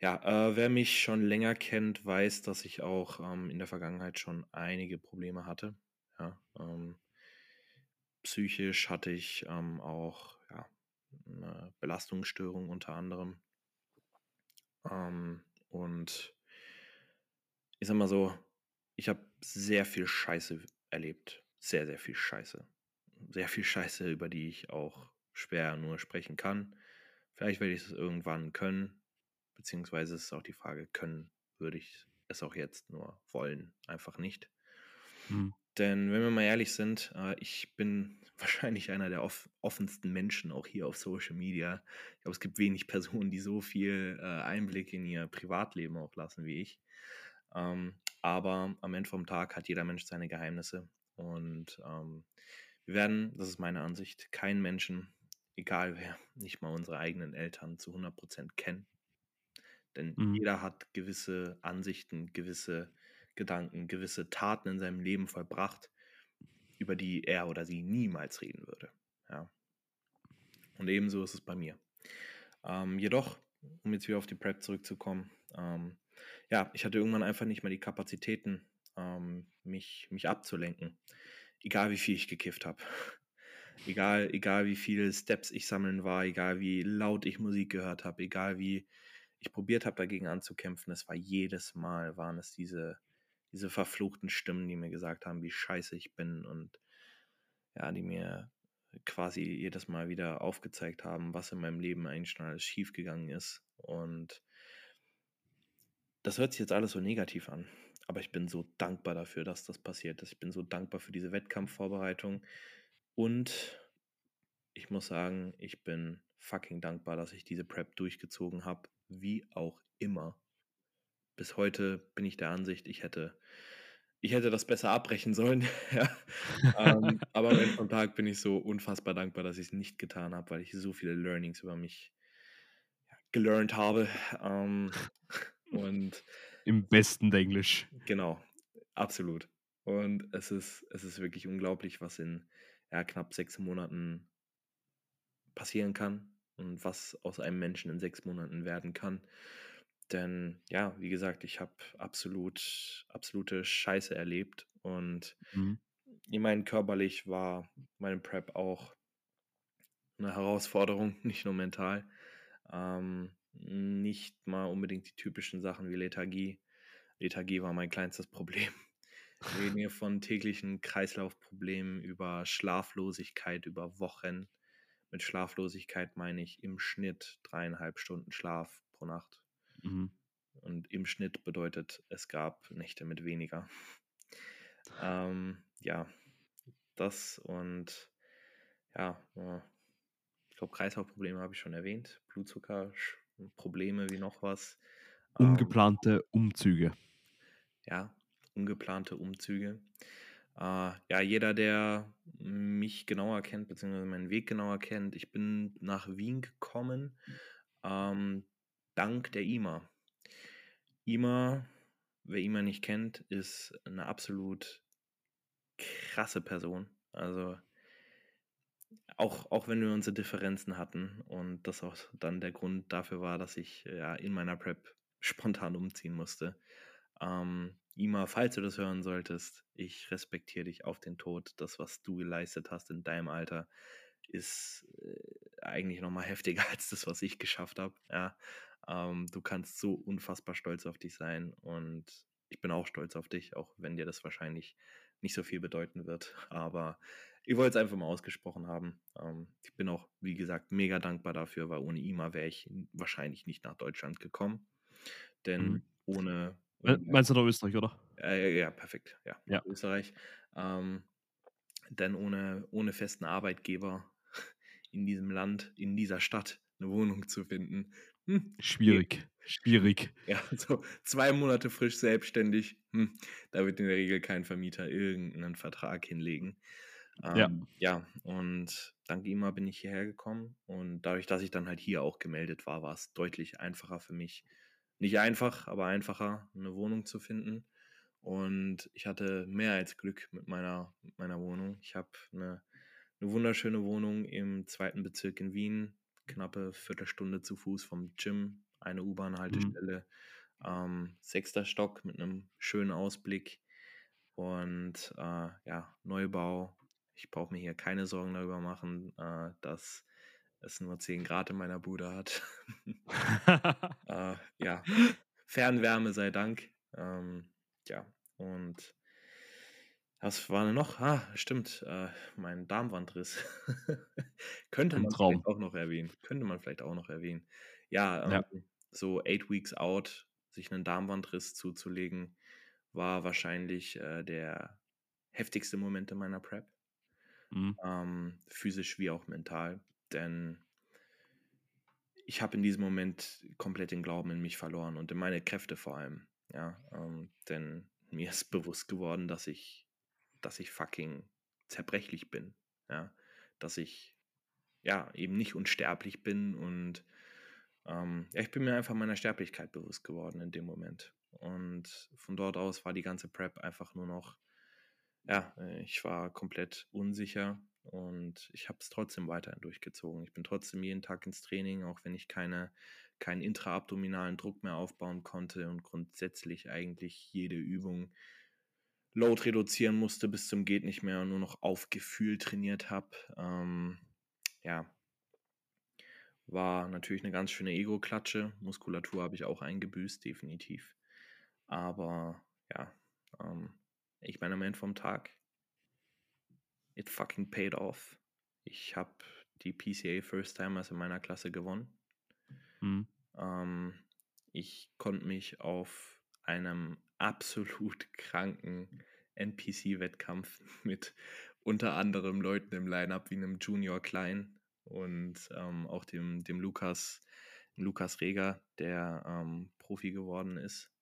Ja, äh, wer mich schon länger kennt, weiß, dass ich auch ähm, in der Vergangenheit schon einige Probleme hatte. Ja, ähm, psychisch hatte ich ähm, auch ja, eine Belastungsstörung unter anderem. Ähm, und ich sag mal so, ich habe sehr viel Scheiße erlebt. Sehr, sehr viel Scheiße. Sehr viel Scheiße, über die ich auch schwer nur sprechen kann. Vielleicht werde ich es irgendwann können, beziehungsweise ist auch die Frage, können würde ich es auch jetzt nur wollen, einfach nicht. Hm. Denn wenn wir mal ehrlich sind, äh, ich bin wahrscheinlich einer der offensten Menschen auch hier auf Social Media. Ich glaube, es gibt wenig Personen, die so viel äh, Einblick in ihr Privatleben auch lassen wie ich. Ähm, aber am Ende vom Tag hat jeder Mensch seine Geheimnisse. Und ähm, wir werden, das ist meine Ansicht, keinen Menschen, egal wer, nicht mal unsere eigenen Eltern zu 100% kennen. Denn Mhm. jeder hat gewisse Ansichten, gewisse Gedanken, gewisse Taten in seinem Leben vollbracht, über die er oder sie niemals reden würde. Ja. Und ebenso ist es bei mir. Ähm, jedoch, um jetzt wieder auf die Prep zurückzukommen, ähm, ja, ich hatte irgendwann einfach nicht mehr die Kapazitäten, ähm, mich, mich abzulenken. Egal wie viel ich gekifft habe. Egal, egal wie viele Steps ich sammeln war, egal wie laut ich Musik gehört habe, egal wie ich probiert habe, dagegen anzukämpfen, es war jedes Mal, waren es diese, diese verfluchten Stimmen, die mir gesagt haben, wie scheiße ich bin und ja, die mir quasi jedes Mal wieder aufgezeigt haben, was in meinem Leben eigentlich schon alles schiefgegangen ist. Und das hört sich jetzt alles so negativ an, aber ich bin so dankbar dafür, dass das passiert ist. Ich bin so dankbar für diese Wettkampfvorbereitung und ich muss sagen, ich bin fucking dankbar, dass ich diese Prep durchgezogen habe, wie auch immer. Bis heute bin ich der Ansicht, ich hätte, ich hätte das besser abbrechen sollen. ähm, aber am Ende vom Tag bin ich so unfassbar dankbar, dass ich es nicht getan habe, weil ich so viele Learnings über mich gelernt habe. Ähm, und Im besten Englisch. Genau, absolut. Und es ist, es ist wirklich unglaublich, was in ja, knapp sechs Monaten passieren kann und was aus einem Menschen in sechs Monaten werden kann. Denn ja, wie gesagt, ich habe absolut, absolute Scheiße erlebt und Mhm. ich meine, körperlich war meine Prep auch eine Herausforderung, nicht nur mental. Ähm, nicht mal unbedingt die typischen Sachen wie Lethargie. Lethargie war mein kleinstes Problem. Wir reden hier von täglichen Kreislaufproblemen über Schlaflosigkeit über Wochen. Mit Schlaflosigkeit meine ich im Schnitt dreieinhalb Stunden Schlaf pro Nacht. Mhm. Und im Schnitt bedeutet, es gab Nächte mit weniger. Ähm, ja, das und ja, ich glaube, Kreislaufprobleme habe ich schon erwähnt. Blutzuckerprobleme wie noch was. Ähm, Ungeplante Umzüge. ja, ungeplante Umzüge. Äh, ja, jeder, der mich genauer kennt, beziehungsweise meinen Weg genauer kennt, ich bin nach Wien gekommen, ähm, dank der IMA. IMA, wer IMA nicht kennt, ist eine absolut krasse Person. Also auch, auch wenn wir unsere Differenzen hatten und das auch dann der Grund dafür war, dass ich ja in meiner Prep spontan umziehen musste. Ähm, Ima, falls du das hören solltest, ich respektiere dich auf den Tod. Das, was du geleistet hast in deinem Alter, ist äh, eigentlich nochmal heftiger als das, was ich geschafft habe. Ja, ähm, du kannst so unfassbar stolz auf dich sein und ich bin auch stolz auf dich, auch wenn dir das wahrscheinlich nicht so viel bedeuten wird. Aber ich wollte es einfach mal ausgesprochen haben. Ähm, ich bin auch, wie gesagt, mega dankbar dafür, weil ohne IMA wäre ich wahrscheinlich nicht nach Deutschland gekommen. Denn Mhm. ohne, Me- ohne Meinst du da Österreich, oder? äh, ja, perfekt. Ja, Ja. Österreich. Ähm, denn ohne, ohne festen Arbeitgeber in diesem Land, in dieser Stadt eine Wohnung zu finden, hm, Schwierig. Schwierig. ja, so zwei Monate frisch selbstständig, hm, da wird in der Regel kein Vermieter irgendeinen Vertrag hinlegen. Ja. Ähm, ja, und dank IMA bin ich hierher gekommen und dadurch, dass ich dann halt hier auch gemeldet war, war es deutlich einfacher für mich. Nicht einfach, aber einfacher, eine Wohnung zu finden. Und ich hatte mehr als Glück mit meiner, mit meiner Wohnung. Ich habe eine, eine wunderschöne Wohnung im zweiten Bezirk in Wien, knappe Viertelstunde zu Fuß vom Gym, eine U-Bahn-Haltestelle, ähm, sechster Stock mit einem schönen Ausblick und äh, ja, Neubau. Ich brauche mir hier keine Sorgen darüber machen, äh, dass es nur 10 Grad in meiner Bude hat. äh, ja, Fernwärme sei Dank. Ähm, ja, und was war denn noch? Ah, stimmt, äh, mein Darmwandriss. Könnte man Traum. vielleicht auch noch erwähnen. Könnte man vielleicht auch noch erwähnen. Ja, Ja. ähm, so eight weeks out, sich einen Darmwandriss zuzulegen, war wahrscheinlich äh, der heftigste Moment in meiner Prep. Mhm. Ähm, physisch wie auch mental. Denn ich habe in diesem Moment komplett den Glauben in mich verloren und in meine Kräfte vor allem. Ja, ähm, denn mir ist bewusst geworden, dass ich, dass ich fucking zerbrechlich bin. Ja, dass ich ja eben nicht unsterblich bin und ähm, ja, ich bin mir einfach meiner Sterblichkeit bewusst geworden in dem Moment. Und von dort aus war die ganze Prep einfach nur noch, ja, ich war komplett unsicher und ich habe es trotzdem weiterhin durchgezogen. Ich bin trotzdem jeden Tag ins Training, auch wenn ich keine, keinen intraabdominalen Druck mehr aufbauen konnte und grundsätzlich eigentlich jede Übung Load reduzieren musste bis zum geht nicht mehr und nur noch auf Gefühl trainiert habe. Ähm, ja, war natürlich eine ganz schöne Ego-Klatsche. Muskulatur habe ich auch eingebüßt, definitiv. Aber ja, ähm, ich bin am Ende vom Tag. It fucking paid off. Ich habe die PCA First Timers in meiner Klasse gewonnen. Mhm. Ähm, ich konnte mich auf einem absolut kranken NPC-Wettkampf mit unter anderem Leuten im Line-Up wie einem Junior Klein und ähm, auch dem, dem Lukas, Lukas Reger, der ähm, Profi geworden ist,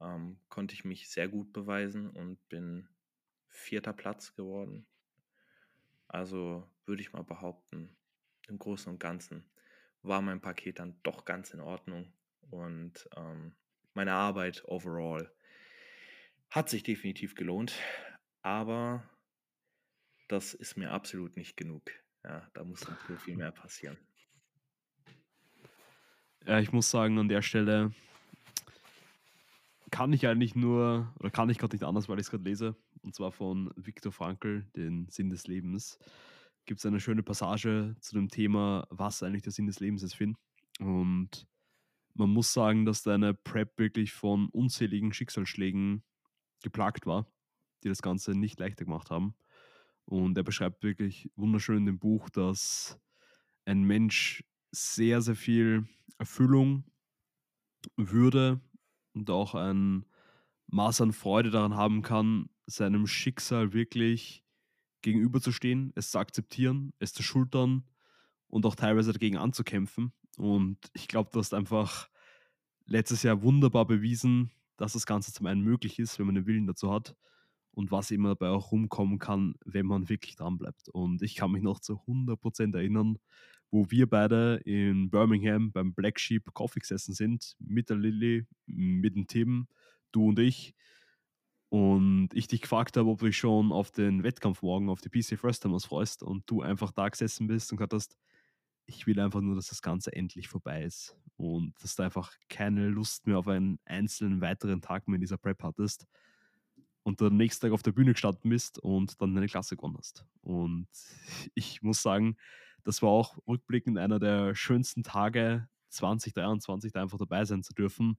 ähm, konnte ich mich sehr gut beweisen und bin vierter Platz geworden. Also würde ich mal behaupten, im Großen und Ganzen war mein Paket dann doch ganz in Ordnung und ähm, meine Arbeit overall hat sich definitiv gelohnt, aber das ist mir absolut nicht genug. Ja, da muss noch viel, viel mehr passieren. Ja, ich muss sagen, an der Stelle kann ich eigentlich nur, oder kann ich gerade nicht anders, weil ich es gerade lese, und zwar von Viktor Frankl, den Sinn des Lebens, gibt es eine schöne Passage zu dem Thema, was eigentlich der Sinn des Lebens ist, Finn. Und man muss sagen, dass deine Prep wirklich von unzähligen Schicksalsschlägen geplagt war, die das Ganze nicht leichter gemacht haben. Und er beschreibt wirklich wunderschön in dem Buch, dass ein Mensch sehr, sehr viel Erfüllung, Würde und auch ein Maß an Freude daran haben kann, seinem Schicksal wirklich gegenüberzustehen, es zu akzeptieren, es zu schultern und auch teilweise dagegen anzukämpfen. Und ich glaube, du hast einfach letztes Jahr wunderbar bewiesen, dass das Ganze zum einen möglich ist, wenn man den Willen dazu hat und was immer dabei auch rumkommen kann, wenn man wirklich dran bleibt. Und ich kann mich noch zu 100% erinnern, wo wir beide in Birmingham beim Black Sheep Coffee gesessen sind, mit der Lilly, mit dem Tim, du und ich. Und ich dich gefragt habe, ob du dich schon auf den Wettkampf morgen, auf die PC First Timers freust und du einfach da gesessen bist und gesagt hast, ich will einfach nur, dass das Ganze endlich vorbei ist und dass du einfach keine Lust mehr auf einen einzelnen weiteren Tag mehr in dieser Prep hattest und am nächsten Tag auf der Bühne gestanden bist und dann deine Klasse gewonnen hast. Und ich muss sagen, das war auch rückblickend einer der schönsten Tage 2023, da einfach dabei sein zu dürfen.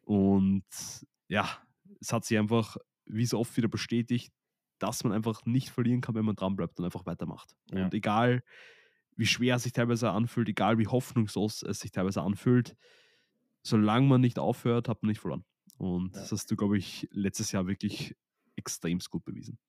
Und ja, es hat sich einfach wie so oft wieder bestätigt, dass man einfach nicht verlieren kann, wenn man dranbleibt und einfach weitermacht. Ja. Und egal, wie schwer es sich teilweise anfühlt, egal wie hoffnungslos es sich teilweise anfühlt, solange man nicht aufhört, hat man nicht verloren. Und ja. das hast du, glaube ich, letztes Jahr wirklich extrem gut bewiesen.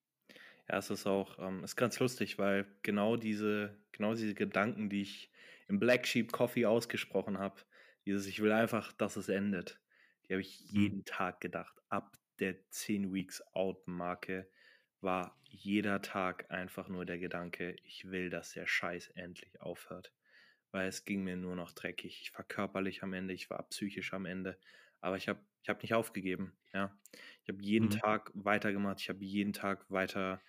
Ja, es ist auch, ähm, ist ganz lustig, weil genau diese, genau diese Gedanken, die ich im Black Sheep Coffee ausgesprochen habe, dieses, ich will einfach, dass es endet, die habe ich mhm. jeden. Tag gedacht. Ab der 10 Weeks Out Marke war jeder Tag einfach nur der Gedanke, ich will, dass der Scheiß endlich aufhört. Weil es ging mir nur noch dreckig. Ich war körperlich am Ende, ich war psychisch am Ende. Aber ich habe ich hab nicht aufgegeben. Ja. Ich habe jeden mhm. Tag weitergemacht. Ich habe jeden Tag weiter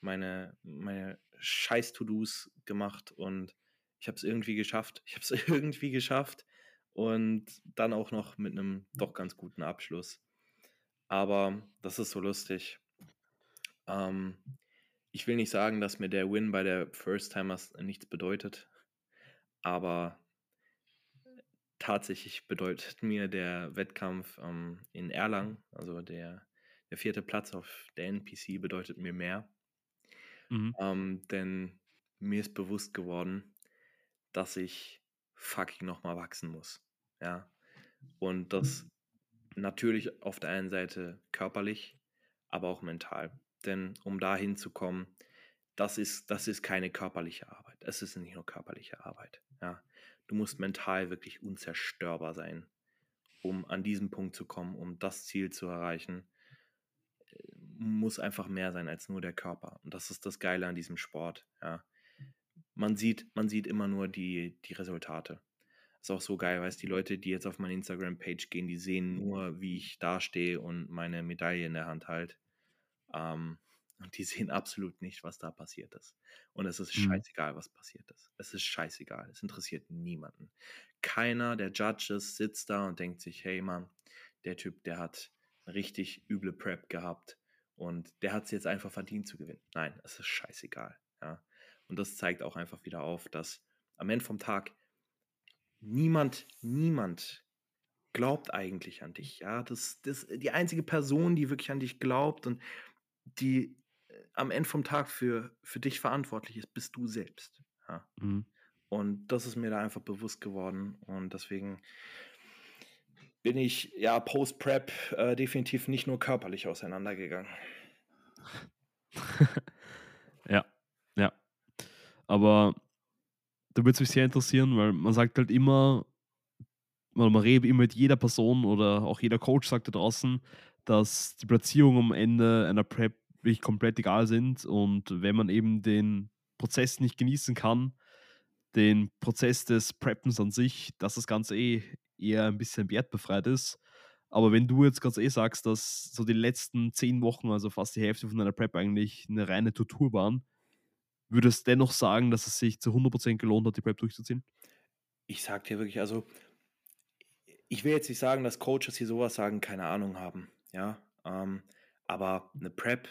meine, meine Scheiß-To-Dos gemacht und ich habe es irgendwie geschafft. Ich habe es irgendwie geschafft und dann auch noch mit einem doch ganz guten Abschluss. Aber das ist so lustig. Ähm, ich will nicht sagen, dass mir der Win bei der First Timers nichts bedeutet, aber tatsächlich bedeutet mir der Wettkampf ähm, in Erlangen, also der, der vierte Platz auf der NPC, bedeutet mir mehr. Mhm. Ähm, denn mir ist bewusst geworden, dass ich fucking nochmal wachsen muss. Ja. Und das natürlich auf der einen Seite körperlich, aber auch mental. Denn um dahin zu kommen, das ist, das ist keine körperliche Arbeit. Es ist nicht nur körperliche Arbeit. Ja. Du musst mental wirklich unzerstörbar sein, um an diesen Punkt zu kommen, um das Ziel zu erreichen, muss einfach mehr sein als nur der Körper. Und das ist das Geile an diesem Sport. Ja. Man, sieht, man sieht immer nur die, die Resultate. Ist auch so geil, weißt die Leute, die jetzt auf meine Instagram-Page gehen, die sehen nur, wie ich dastehe und meine Medaille in der Hand halte. Ähm, und die sehen absolut nicht, was da passiert ist. Und es ist mhm. scheißegal, was passiert ist. Es ist scheißegal. Es interessiert niemanden. Keiner der Judges sitzt da und denkt sich, hey Mann, der Typ, der hat richtig üble Prep gehabt und der hat es jetzt einfach verdient zu gewinnen. Nein, es ist scheißegal. Ja. Und das zeigt auch einfach wieder auf, dass am Ende vom Tag niemand, niemand glaubt eigentlich an dich. Ja, das, das die einzige Person, die wirklich an dich glaubt und die am Ende vom Tag für, für dich verantwortlich ist, bist du selbst. Ja. Mhm. Und das ist mir da einfach bewusst geworden. Und deswegen bin ich ja Post-Prep äh, definitiv nicht nur körperlich auseinandergegangen. ja, ja. Aber da würde es mich sehr interessieren, weil man sagt halt immer, weil man redet immer mit jeder Person oder auch jeder Coach sagt da draußen, dass die Platzierung am Ende einer Prep wirklich komplett egal sind. Und wenn man eben den Prozess nicht genießen kann, den Prozess des Preppens an sich, dass das Ganze eh eher ein bisschen wertbefreit ist. Aber wenn du jetzt ganz eh sagst, dass so die letzten zehn Wochen, also fast die Hälfte von deiner Prep eigentlich eine reine Tortur waren, würdest du dennoch sagen, dass es sich zu 100% gelohnt hat, die Prep durchzuziehen? Ich sag dir wirklich, also ich will jetzt nicht sagen, dass Coaches hier sowas sagen, keine Ahnung haben, ja, ähm, aber eine Prep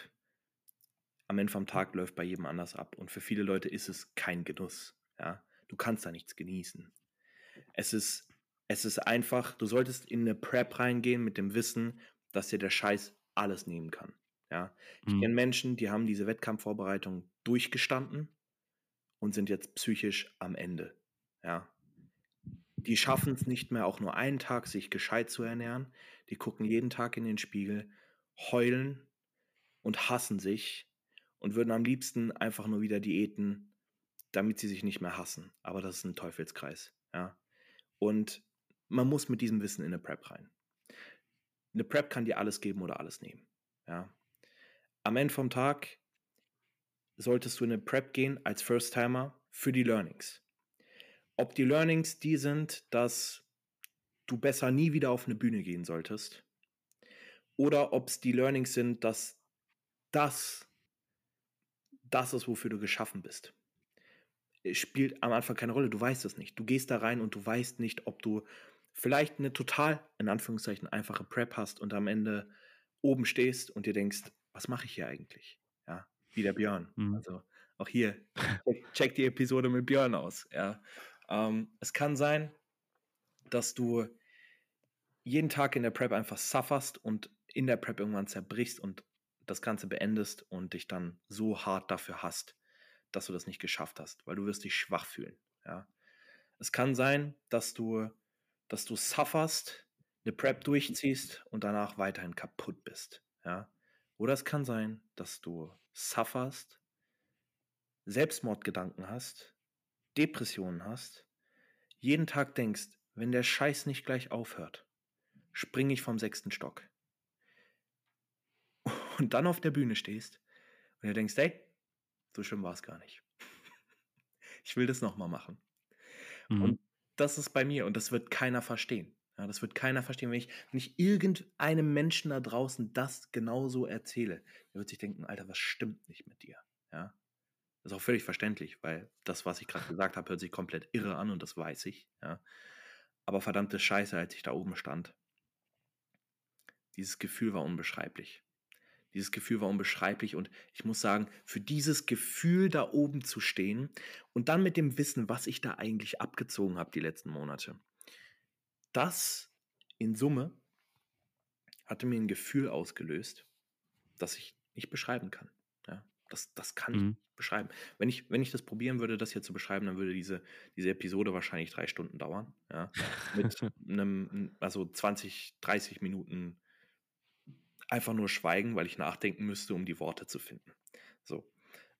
am Ende vom Tag läuft bei jedem anders ab. Und für viele Leute ist es kein Genuss. Ja? Du kannst da nichts genießen. Es ist, es ist einfach, du solltest in eine Prep reingehen mit dem Wissen, dass dir der Scheiß alles nehmen kann. Ja? Ich mhm. kenne Menschen, die haben diese Wettkampfvorbereitung durchgestanden und sind jetzt psychisch am Ende. Ja? Die schaffen es nicht mehr, auch nur einen Tag sich gescheit zu ernähren. Die gucken jeden Tag in den Spiegel, heulen und hassen sich und würden am liebsten einfach nur wieder Diäten, damit sie sich nicht mehr hassen. Aber das ist ein Teufelskreis. Ja? Und man muss mit diesem Wissen in eine Prep rein. Eine Prep kann dir alles geben oder alles nehmen. Ja? Am Ende vom Tag solltest du in eine Prep gehen als First-Timer für die Learnings. Ob die Learnings die sind, dass du besser nie wieder auf eine Bühne gehen solltest, oder ob es die Learnings sind, dass das das ist, wofür du geschaffen bist. Es spielt am Anfang keine Rolle, du weißt es nicht. Du gehst da rein und du weißt nicht, ob du vielleicht eine total, in Anführungszeichen, einfache Prep hast und am Ende oben stehst und dir denkst, was mache ich hier eigentlich? Ja, wie der Björn. Mhm. Also auch hier, check, check, die Episode mit Björn aus. Ja. Ähm, es kann sein, dass du jeden Tag in der Prep einfach sufferst und in der Prep irgendwann zerbrichst und das Ganze beendest und dich dann so hart dafür hast, dass du das nicht geschafft hast, weil du wirst dich schwach fühlen. Ja. Es kann sein, dass du, dass du sufferst, eine Prep durchziehst und danach weiterhin kaputt bist. Ja. Oder es kann sein, dass du sufferst, Selbstmordgedanken hast, Depressionen hast, jeden Tag denkst, wenn der Scheiß nicht gleich aufhört, springe ich vom sechsten Stock und dann auf der Bühne stehst und du denkst, hey, so schlimm war es gar nicht. ich will das nochmal machen. Mhm. Und das ist bei mir und das wird keiner verstehen. Ja, das wird keiner verstehen, wenn ich, wenn ich irgendeinem Menschen da draußen das genauso erzähle. Der wird sich denken, Alter, was stimmt nicht mit dir? Ja. Das ist auch völlig verständlich, weil das, was ich gerade gesagt habe, hört sich komplett irre an und das weiß ich. Ja. Aber verdammte Scheiße, als ich da oben stand. Dieses Gefühl war unbeschreiblich. Dieses Gefühl war unbeschreiblich und ich muss sagen, für dieses Gefühl da oben zu stehen und dann mit dem Wissen, was ich da eigentlich abgezogen habe die letzten Monate, das in Summe hatte mir ein Gefühl ausgelöst, das ich nicht beschreiben kann. Ja, das, das kann mhm. ich beschreiben. Wenn ich, wenn ich das probieren würde, das hier zu beschreiben, dann würde diese, diese Episode wahrscheinlich drei Stunden dauern. Ja, mit einem, also 20, 30 Minuten einfach nur schweigen, weil ich nachdenken müsste, um die Worte zu finden. So.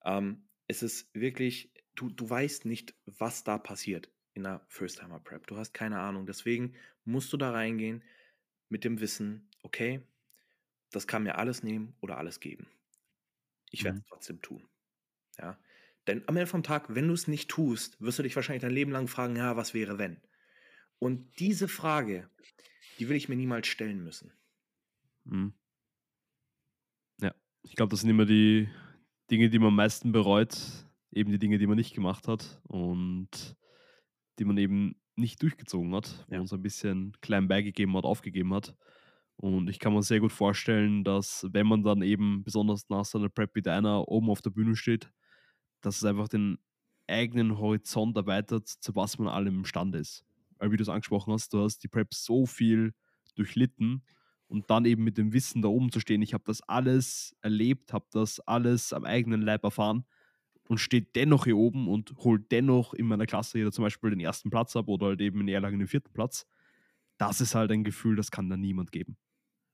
Ähm, es ist wirklich, du, du weißt nicht, was da passiert in der First-Timer Prep. Du hast keine Ahnung. Deswegen musst du da reingehen mit dem Wissen, okay, das kann mir alles nehmen oder alles geben. Ich werde es Mhm. trotzdem tun. Ja. Denn am Ende vom Tag, wenn du es nicht tust, wirst du dich wahrscheinlich dein Leben lang fragen, ja, was wäre wenn? Und diese Frage, die will ich mir niemals stellen müssen. Mhm. Ich glaube, das sind immer die Dinge, die man am meisten bereut, eben die Dinge, die man nicht gemacht hat und die man eben nicht durchgezogen hat, wo Ja. man so ein bisschen klein beigegeben hat, aufgegeben hat. Und ich kann mir sehr gut vorstellen, dass wenn man dann eben besonders nach seiner Prep wieder einer oben auf der Bühne steht, dass es einfach den eigenen Horizont erweitert, zu was man allem imstande ist. Weil wie du es angesprochen hast, du hast die Prep so viel durchlitten und dann eben mit dem Wissen da oben zu stehen, ich habe das alles erlebt, habe das alles am eigenen Leib erfahren und steht dennoch hier oben und holt dennoch in meiner Klasse hier zum Beispiel den ersten Platz ab oder halt eben in Erlangen den vierten Platz. Das ist halt ein Gefühl, das kann da niemand geben.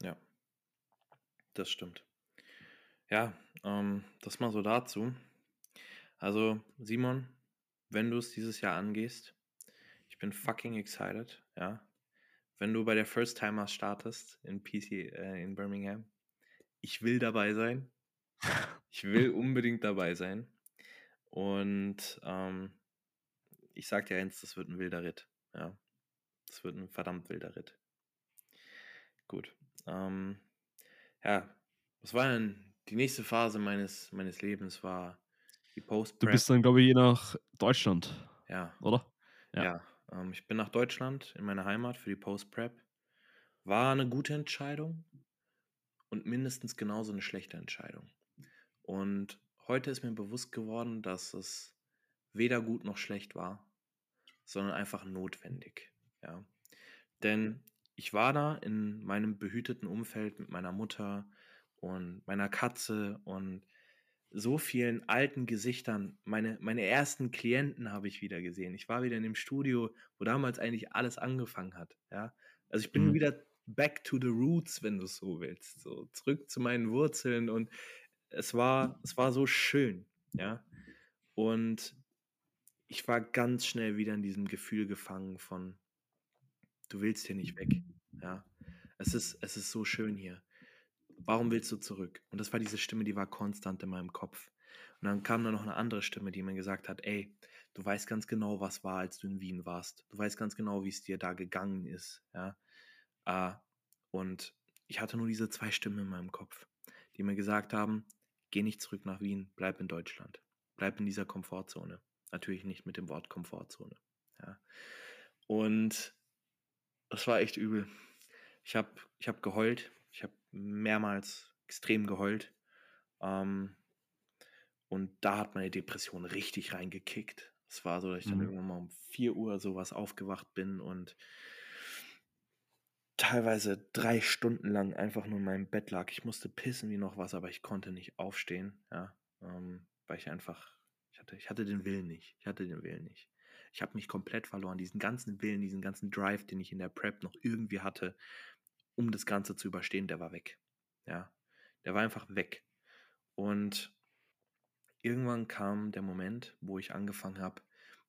Ja, das stimmt. Ja, ähm, das mal so dazu. Also, Simon, wenn du es dieses Jahr angehst, ich bin fucking excited, ja. Wenn du bei der First Timers startest in PC äh, in Birmingham, ich will dabei sein. Ich will unbedingt dabei sein. Und ähm, ich sag dir eins, das wird ein wilder Ritt. Ja. Das wird ein verdammt wilder Ritt. Gut. Ähm, ja, was war denn die nächste Phase meines, meines Lebens? War die Du Post-Prep. bist dann, glaube ich, je nach Deutschland, Ja, oder? ja. Ja. Ähm, ich bin nach Deutschland in meine Heimat für die Post-Prep. War eine gute Entscheidung und mindestens genauso eine schlechte Entscheidung. Und heute ist mir bewusst geworden, dass es weder gut noch schlecht war, sondern einfach notwendig. Ja. Denn ich war da in meinem behüteten Umfeld mit meiner Mutter und meiner Katze und so vielen alten Gesichtern. Meine, meine ersten Klienten habe ich wieder gesehen. Ich war wieder in dem Studio, wo damals eigentlich alles angefangen hat. Ja. Also ich bin Mhm. wieder back to the roots, wenn du es so willst. So zurück zu meinen Wurzeln und es war, es war so schön. Ja. Und ich war ganz schnell wieder in diesem Gefühl gefangen von, du willst hier nicht weg. Ja. Es ist, es ist so schön hier. Warum willst du zurück? Und das war diese Stimme, die war konstant in meinem Kopf. Und dann kam da noch eine andere Stimme, die mir gesagt hat, ey, du weißt ganz genau, was war, als du in Wien warst. Du weißt ganz genau, wie es dir da gegangen ist. Ja. Äh, und ich hatte nur diese zwei Stimmen in meinem Kopf, die mir gesagt haben, geh nicht zurück nach Wien, bleib in Deutschland. Bleib in dieser Komfortzone. Natürlich nicht mit dem Wort Komfortzone. Ja. Und das war echt übel. Ich habe ich hab geheult. Mehrmals extrem geheult. Ähm, und da hat meine Depression richtig reingekickt. Es war so, dass ich dann Mhm. irgendwann mal um 4 Uhr sowas aufgewacht bin und teilweise drei Stunden lang einfach nur in meinem Bett lag. Ich musste pissen wie noch was, aber ich konnte nicht aufstehen, ja, ähm, weil ich einfach, ich hatte, ich hatte den Willen nicht. Ich hatte den Willen nicht. Ich habe mich komplett verloren. Diesen ganzen Willen, diesen ganzen Drive, den ich in der Prep noch irgendwie hatte, um das Ganze zu überstehen, der war weg. Ja, der war einfach weg. Und irgendwann kam der Moment, wo ich angefangen habe,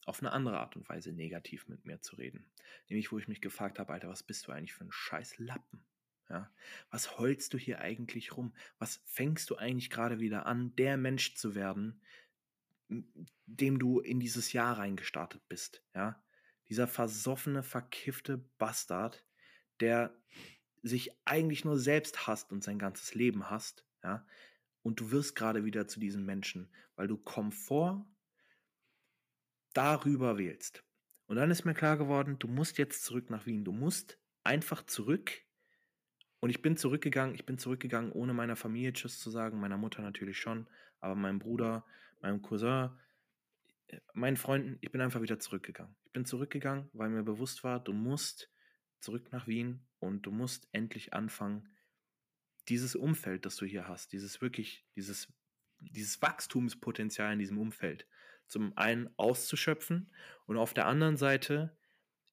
auf eine andere Art und Weise negativ mit mir zu reden. Nämlich, wo ich mich gefragt habe, Alter, was bist du eigentlich für ein scheiß Lappen? Ja, was heulst du hier eigentlich rum? Was fängst du eigentlich gerade wieder an, der Mensch zu werden, dem du in dieses Jahr reingestartet bist? Ja, dieser versoffene, verkiffte Bastard, der sich eigentlich nur selbst hasst und sein ganzes Leben hasst, ja, und du wirst gerade wieder zu diesem Menschen, weil du Komfort darüber wählst. Und dann ist mir klar geworden, du musst jetzt zurück nach Wien. Du musst einfach zurück. Und ich bin zurückgegangen, ich bin zurückgegangen, ohne meiner Familie Tschüss zu sagen, meiner Mutter natürlich schon, aber meinem Bruder, meinem Cousin, äh, meinen Freunden, ich bin einfach wieder zurückgegangen. Ich bin zurückgegangen, weil mir bewusst war, du musst zurück nach Wien und du musst endlich anfangen, dieses Umfeld, das du hier hast, dieses wirklich, dieses, dieses Wachstumspotenzial in diesem Umfeld, zum einen auszuschöpfen und auf der anderen Seite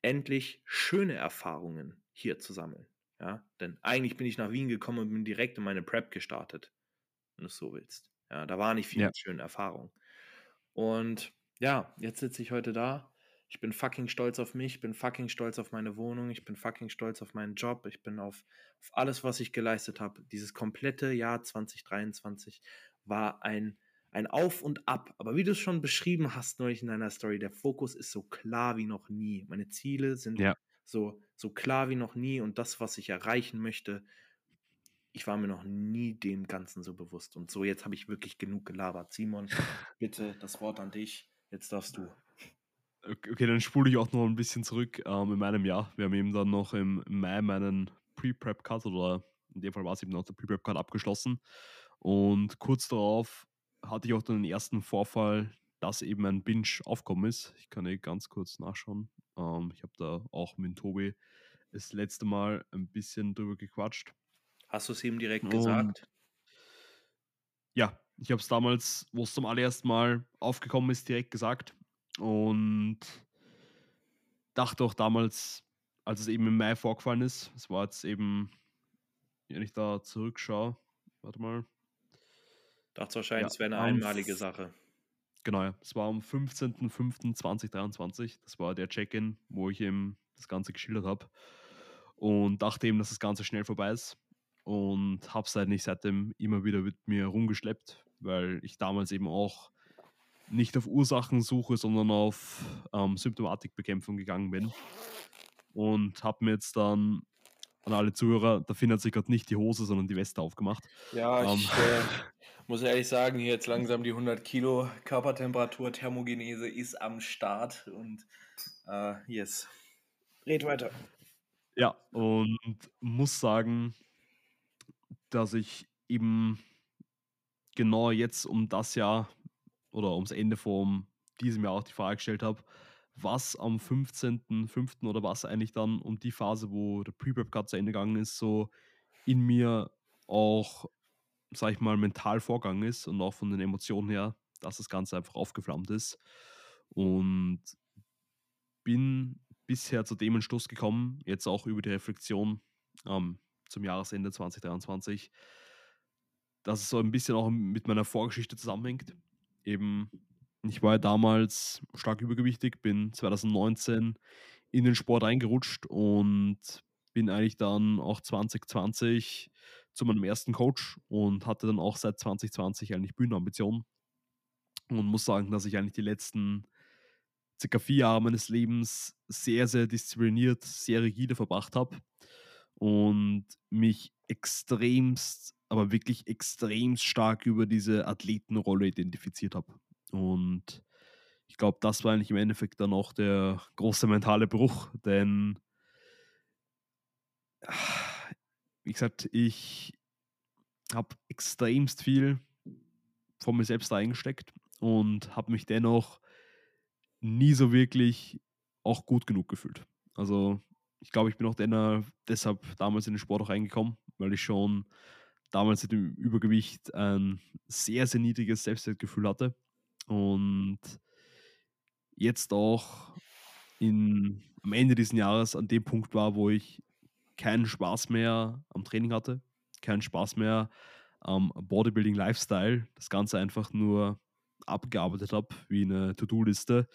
endlich schöne Erfahrungen hier zu sammeln. Ja, denn eigentlich bin ich nach Wien gekommen und bin direkt in meine Prep gestartet, wenn du es so willst. Ja, da war nicht viel Ja. mit schönen Erfahrungen. Und ja, jetzt sitze ich heute da. Ich bin fucking stolz auf mich, ich bin fucking stolz auf meine Wohnung, ich bin fucking stolz auf meinen Job, ich bin auf, auf alles, was ich geleistet habe. Dieses komplette Jahr 2023 war ein, ein Auf und Ab. Aber wie du es schon beschrieben hast neulich in deiner Story, der Fokus ist so klar wie noch nie. Meine Ziele sind Ja. so, so klar wie noch nie und das, was ich erreichen möchte, ich war mir noch nie dem Ganzen so bewusst. Und so, jetzt habe ich wirklich genug gelabert. Simon, bitte das Wort an dich. Jetzt darfst du. Okay, dann spule ich auch noch ein bisschen zurück ähm, in meinem Jahr. Wir haben eben dann noch im Mai meinen Pre-Prep-Cut oder in dem Fall war es eben noch der Pre-Prep-Cut abgeschlossen. Und kurz darauf hatte ich auch dann den ersten Vorfall, dass eben ein Binge aufkommen ist. Ich kann eh ganz kurz nachschauen. Ähm, ich habe da auch mit Tobi das letzte Mal ein bisschen drüber gequatscht. Hast du es ihm direkt Und gesagt? ja, ich habe es damals, wo es zum allerersten Mal aufgekommen ist, direkt gesagt. Und dachte auch damals, als es eben im Mai vorgefallen ist, es war jetzt eben, wenn ich da zurückschaue, warte mal, Dachte wahrscheinlich, ja, es wäre eine einmalige Sache. genau, ja, es war am 15.05.2023, das war der Check-in, wo ich eben das Ganze geschildert habe. Und dachte eben, dass das Ganze schnell vorbei ist. Und habe es halt nicht seitdem immer wieder mit mir rumgeschleppt, weil ich damals eben auch nicht auf Ursachensuche, sondern auf ähm, Symptomatikbekämpfung gegangen bin und habe mir jetzt dann an alle Zuhörer, da findet sich gerade nicht die Hose, sondern die Weste aufgemacht. Ja, Ähm, ich äh, muss ehrlich sagen, hier jetzt langsam die 100 Kilo Körpertemperatur, Thermogenese ist am Start und äh, yes. Red weiter. ja, und muss sagen, dass ich eben genau jetzt um das Jahr oder ums Ende von diesem Jahr auch die Frage gestellt habe, was am 15.05. oder was eigentlich dann um die Phase, wo der Pre-Prep-Cut zu Ende gegangen ist, so in mir auch, sag ich mal, mental vorgegangen ist und auch von den Emotionen her, dass das Ganze einfach aufgeflammt ist. Und bin bisher zu dem Entschluss gekommen, jetzt auch über die Reflexion ähm, zum Jahresende 2023, dass es so ein bisschen auch mit meiner Vorgeschichte zusammenhängt. Eben, ich war ja damals stark übergewichtig, bin 2019 in den Sport reingerutscht und bin eigentlich dann auch 2020 zu meinem ersten Coach und hatte dann auch seit 2020 eigentlich Bühnenambitionen und muss sagen, dass ich eigentlich die letzten circa vier Jahre meines Lebens sehr, sehr diszipliniert, sehr rigide verbracht habe und mich extremst, aber wirklich extremst stark über diese Athletenrolle identifiziert habe. Und ich glaube, das war eigentlich im Endeffekt dann auch der große mentale Bruch, denn wie gesagt, ich habe extremst viel von mir selbst eingesteckt und habe mich dennoch nie so wirklich auch gut genug gefühlt. Also ich glaube, ich bin auch deshalb damals in den Sport auch reingekommen, weil ich schon damals mit dem Übergewicht ein sehr, sehr niedriges Selbstwertgefühl hatte und jetzt auch in, am Ende dieses Jahres an dem Punkt war, wo ich keinen Spaß mehr am Training hatte, keinen Spaß mehr am Bodybuilding-Lifestyle, das Ganze einfach nur abgearbeitet habe wie eine To-Do-Liste,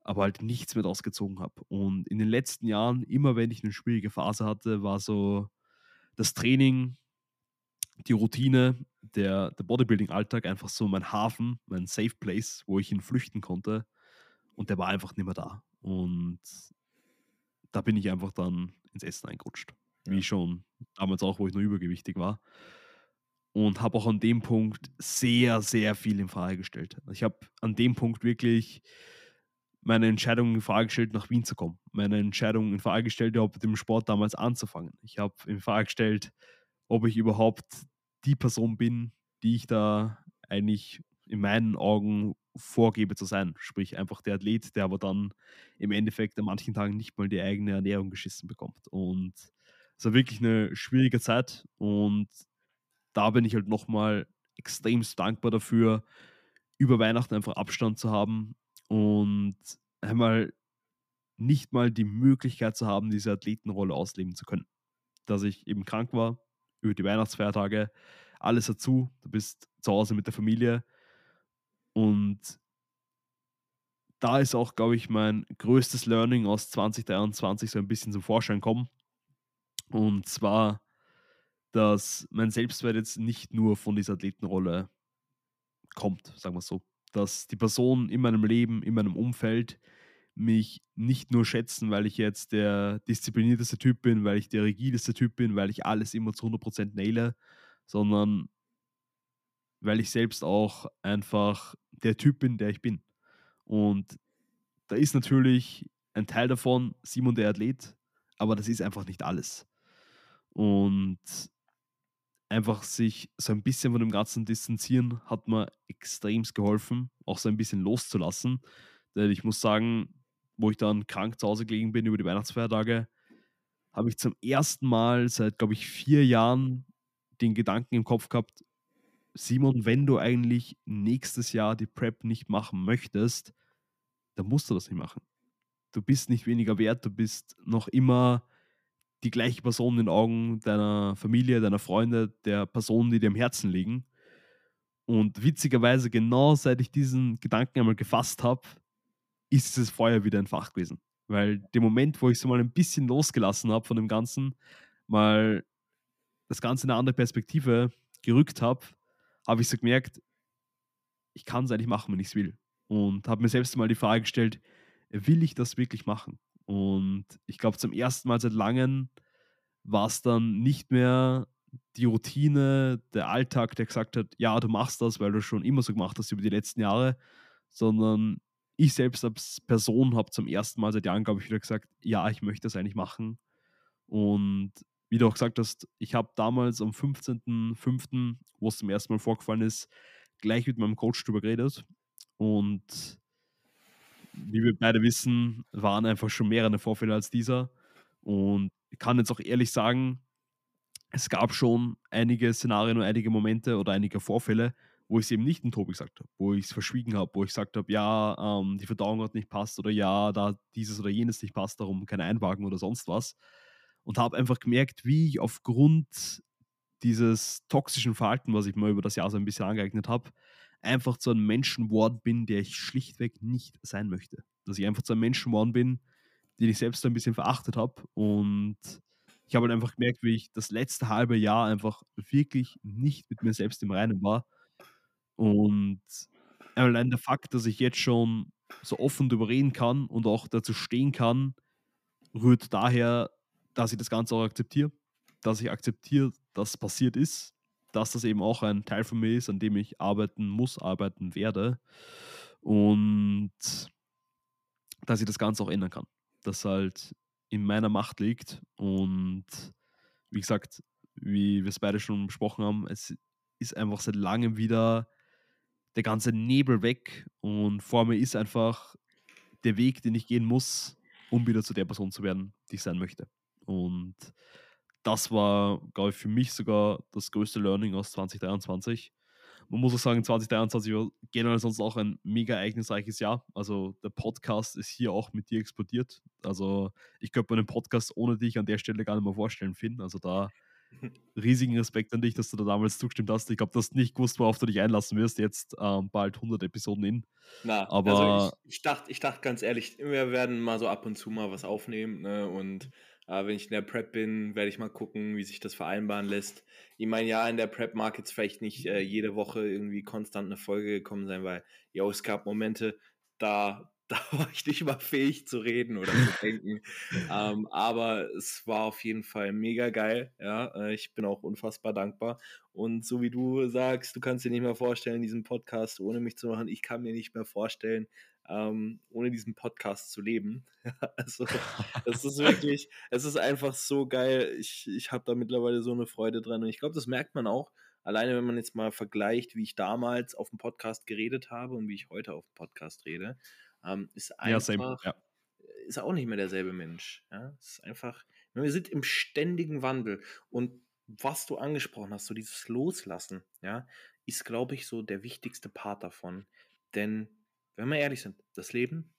aber halt nichts mehr draus gezogen habe. Und in den letzten Jahren, immer wenn ich eine schwierige Phase hatte, war so das Training, die Routine, der, der Bodybuilding-Alltag einfach so mein Hafen, mein Safe Place, wo ich ihn flüchten konnte. Und der war einfach nicht mehr da. Und da bin ich einfach dann ins Essen eingerutscht. Wie Ja. schon damals auch, wo ich noch übergewichtig war. Und habe auch an dem Punkt sehr, sehr viel in Frage gestellt. Ich habe an dem Punkt wirklich meine Entscheidung in Frage gestellt, nach Wien zu kommen. Meine Entscheidung in Frage gestellt, überhaupt mit dem Sport damals anzufangen. Ich habe in Frage gestellt, ob ich überhaupt die Person bin, die ich da eigentlich in meinen Augen vorgebe zu sein. Sprich, einfach der Athlet, der aber dann im Endeffekt an manchen Tagen nicht mal die eigene Ernährung geschissen bekommt. Und es war wirklich eine schwierige Zeit und da bin ich halt nochmal extremst dankbar dafür, über Weihnachten einfach Abstand zu haben und einmal nicht mal die Möglichkeit zu haben, diese Athletenrolle ausleben zu können. Dass ich eben krank war, über die Weihnachtsfeiertage, alles dazu, du bist zu Hause mit der Familie und da ist auch, glaube ich, mein größtes Learning aus 2023 so ein bisschen zum Vorschein kommen. Und zwar, dass mein Selbstwert jetzt nicht nur von dieser Athletenrolle kommt, sagen wir so. Dass die Personen in meinem Leben, in meinem Umfeld mich nicht nur schätzen, weil ich jetzt der disziplinierteste Typ bin, weil ich der rigideste Typ bin, weil ich alles immer zu 100% naile, sondern weil ich selbst auch einfach der Typ bin, der ich bin. Und da ist natürlich ein Teil davon Simon der Athlet, aber das ist einfach nicht alles. Und einfach sich so ein bisschen von dem Ganzen distanzieren, hat mir extremst geholfen, auch so ein bisschen loszulassen. Denn ich muss sagen, wo ich dann krank zu Hause gelegen bin über die Weihnachtsfeiertage, habe ich zum ersten Mal seit, glaube ich, vier Jahren den Gedanken im Kopf gehabt, Simon, wenn du eigentlich nächstes Jahr die Prep nicht machen möchtest, dann musst du das nicht machen. Du bist nicht weniger wert, du bist noch immer die gleiche Person in den Augen deiner Familie, deiner Freunde, der Personen, die dir am Herzen liegen. Und witzigerweise, genau seit ich diesen Gedanken einmal gefasst habe, ist dieses Feuer wieder entfacht gewesen. Weil dem Moment, wo ich so mal ein bisschen losgelassen habe von dem Ganzen, mal das Ganze in eine andere Perspektive gerückt habe, habe ich so gemerkt, ich kann es eigentlich machen, wenn ich es will. Und habe mir selbst mal die Frage gestellt, will ich das wirklich machen? Und ich glaube, zum ersten Mal seit langem war es dann nicht mehr die Routine, der Alltag, der gesagt hat, ja, du machst das, weil du schon immer so gemacht hast über die letzten Jahre, sondern ich selbst als Person habe zum ersten Mal seit Jahren, glaube ich, wieder gesagt, ja, ich möchte das eigentlich machen. Und wie du auch gesagt hast, ich habe damals am 15.05., wo es zum ersten Mal vorgefallen ist, gleich mit meinem Coach darüber geredet. Und wie wir beide wissen, waren einfach schon mehrere Vorfälle als dieser. Und ich kann jetzt auch ehrlich sagen, es gab schon einige Szenarien und einige Momente oder einige Vorfälle, wo ich es eben nicht in Tobi gesagt habe, wo ich es verschwiegen habe, wo ich gesagt habe, ja, ähm, die Verdauung hat nicht passt oder ja, da dieses oder jenes nicht passt, darum kein Einwagen oder sonst was. Und habe einfach gemerkt, wie ich aufgrund dieses toxischen Verhalten, was ich mir über das Jahr so ein bisschen angeeignet habe, einfach zu einem Menschen geworden bin, der ich schlichtweg nicht sein möchte. Dass ich einfach zu einem Menschen geworden bin, den ich selbst so ein bisschen verachtet habe. Und ich habe halt einfach gemerkt, wie ich das letzte halbe Jahr einfach wirklich nicht mit mir selbst im Reinen war und allein der Fakt, dass ich jetzt schon so offen darüber reden kann und auch dazu stehen kann, rührt daher, dass ich das Ganze auch akzeptiere. Dass ich akzeptiere, dass passiert ist, dass das eben auch ein Teil von mir ist, an dem ich arbeiten muss, arbeiten werde. Und dass ich das Ganze auch ändern kann. Dass halt in meiner Macht liegt. Und wie gesagt, wie wir es beide schon besprochen haben, es ist einfach seit langem wieder der ganze Nebel weg und vor mir ist einfach der Weg, den ich gehen muss, um wieder zu der Person zu werden, die ich sein möchte. Und das war, glaube ich, für mich sogar das größte Learning aus 2023. Man muss auch sagen, 2023 war generell sonst auch ein mega ereignisreiches Jahr. Also der Podcast ist hier auch mit dir explodiert. Also ich könnte mir den Podcast ohne dich an der Stelle gar nicht mehr vorstellen, Finn. Also da riesigen Respekt an dich, dass du da damals zugestimmt hast. Ich glaube, du hast nicht gewusst, worauf du dich einlassen wirst, jetzt ähm, bald 100 Episoden in. Na, aber also ich, ich, dachte, ich dachte ganz ehrlich, wir werden mal so ab und zu mal was aufnehmen. Ne? Und äh, wenn ich in der Prep bin, werde ich mal gucken, wie sich das vereinbaren lässt. Ich meine, ja, in der Prep mag jetzt vielleicht nicht äh, jede Woche irgendwie konstant eine Folge gekommen sein, weil, ja, es gab Momente, da da war ich nicht mal fähig zu reden oder zu denken. ähm, aber es war auf jeden Fall mega geil. Ja, äh, ich bin auch unfassbar dankbar. Und so wie du sagst, du kannst dir nicht mehr vorstellen, diesen Podcast ohne mich zu machen. Ich kann mir nicht mehr vorstellen, ähm, ohne diesen Podcast zu leben. also, es ist wirklich, es ist einfach so geil. Ich, ich habe da mittlerweile so eine Freude dran. Und ich glaube, das merkt man auch. Alleine, wenn man jetzt mal vergleicht, wie ich damals auf dem Podcast geredet habe und wie ich heute auf dem Podcast rede. Ähm, ist einfach, ja, ja. ist auch nicht mehr derselbe Mensch. Ja? Es ist einfach, wir sind im ständigen Wandel. Und was du angesprochen hast, so dieses Loslassen, ja, ist, glaube ich, so der wichtigste Part davon. Denn, wenn wir ehrlich sind, das Leben,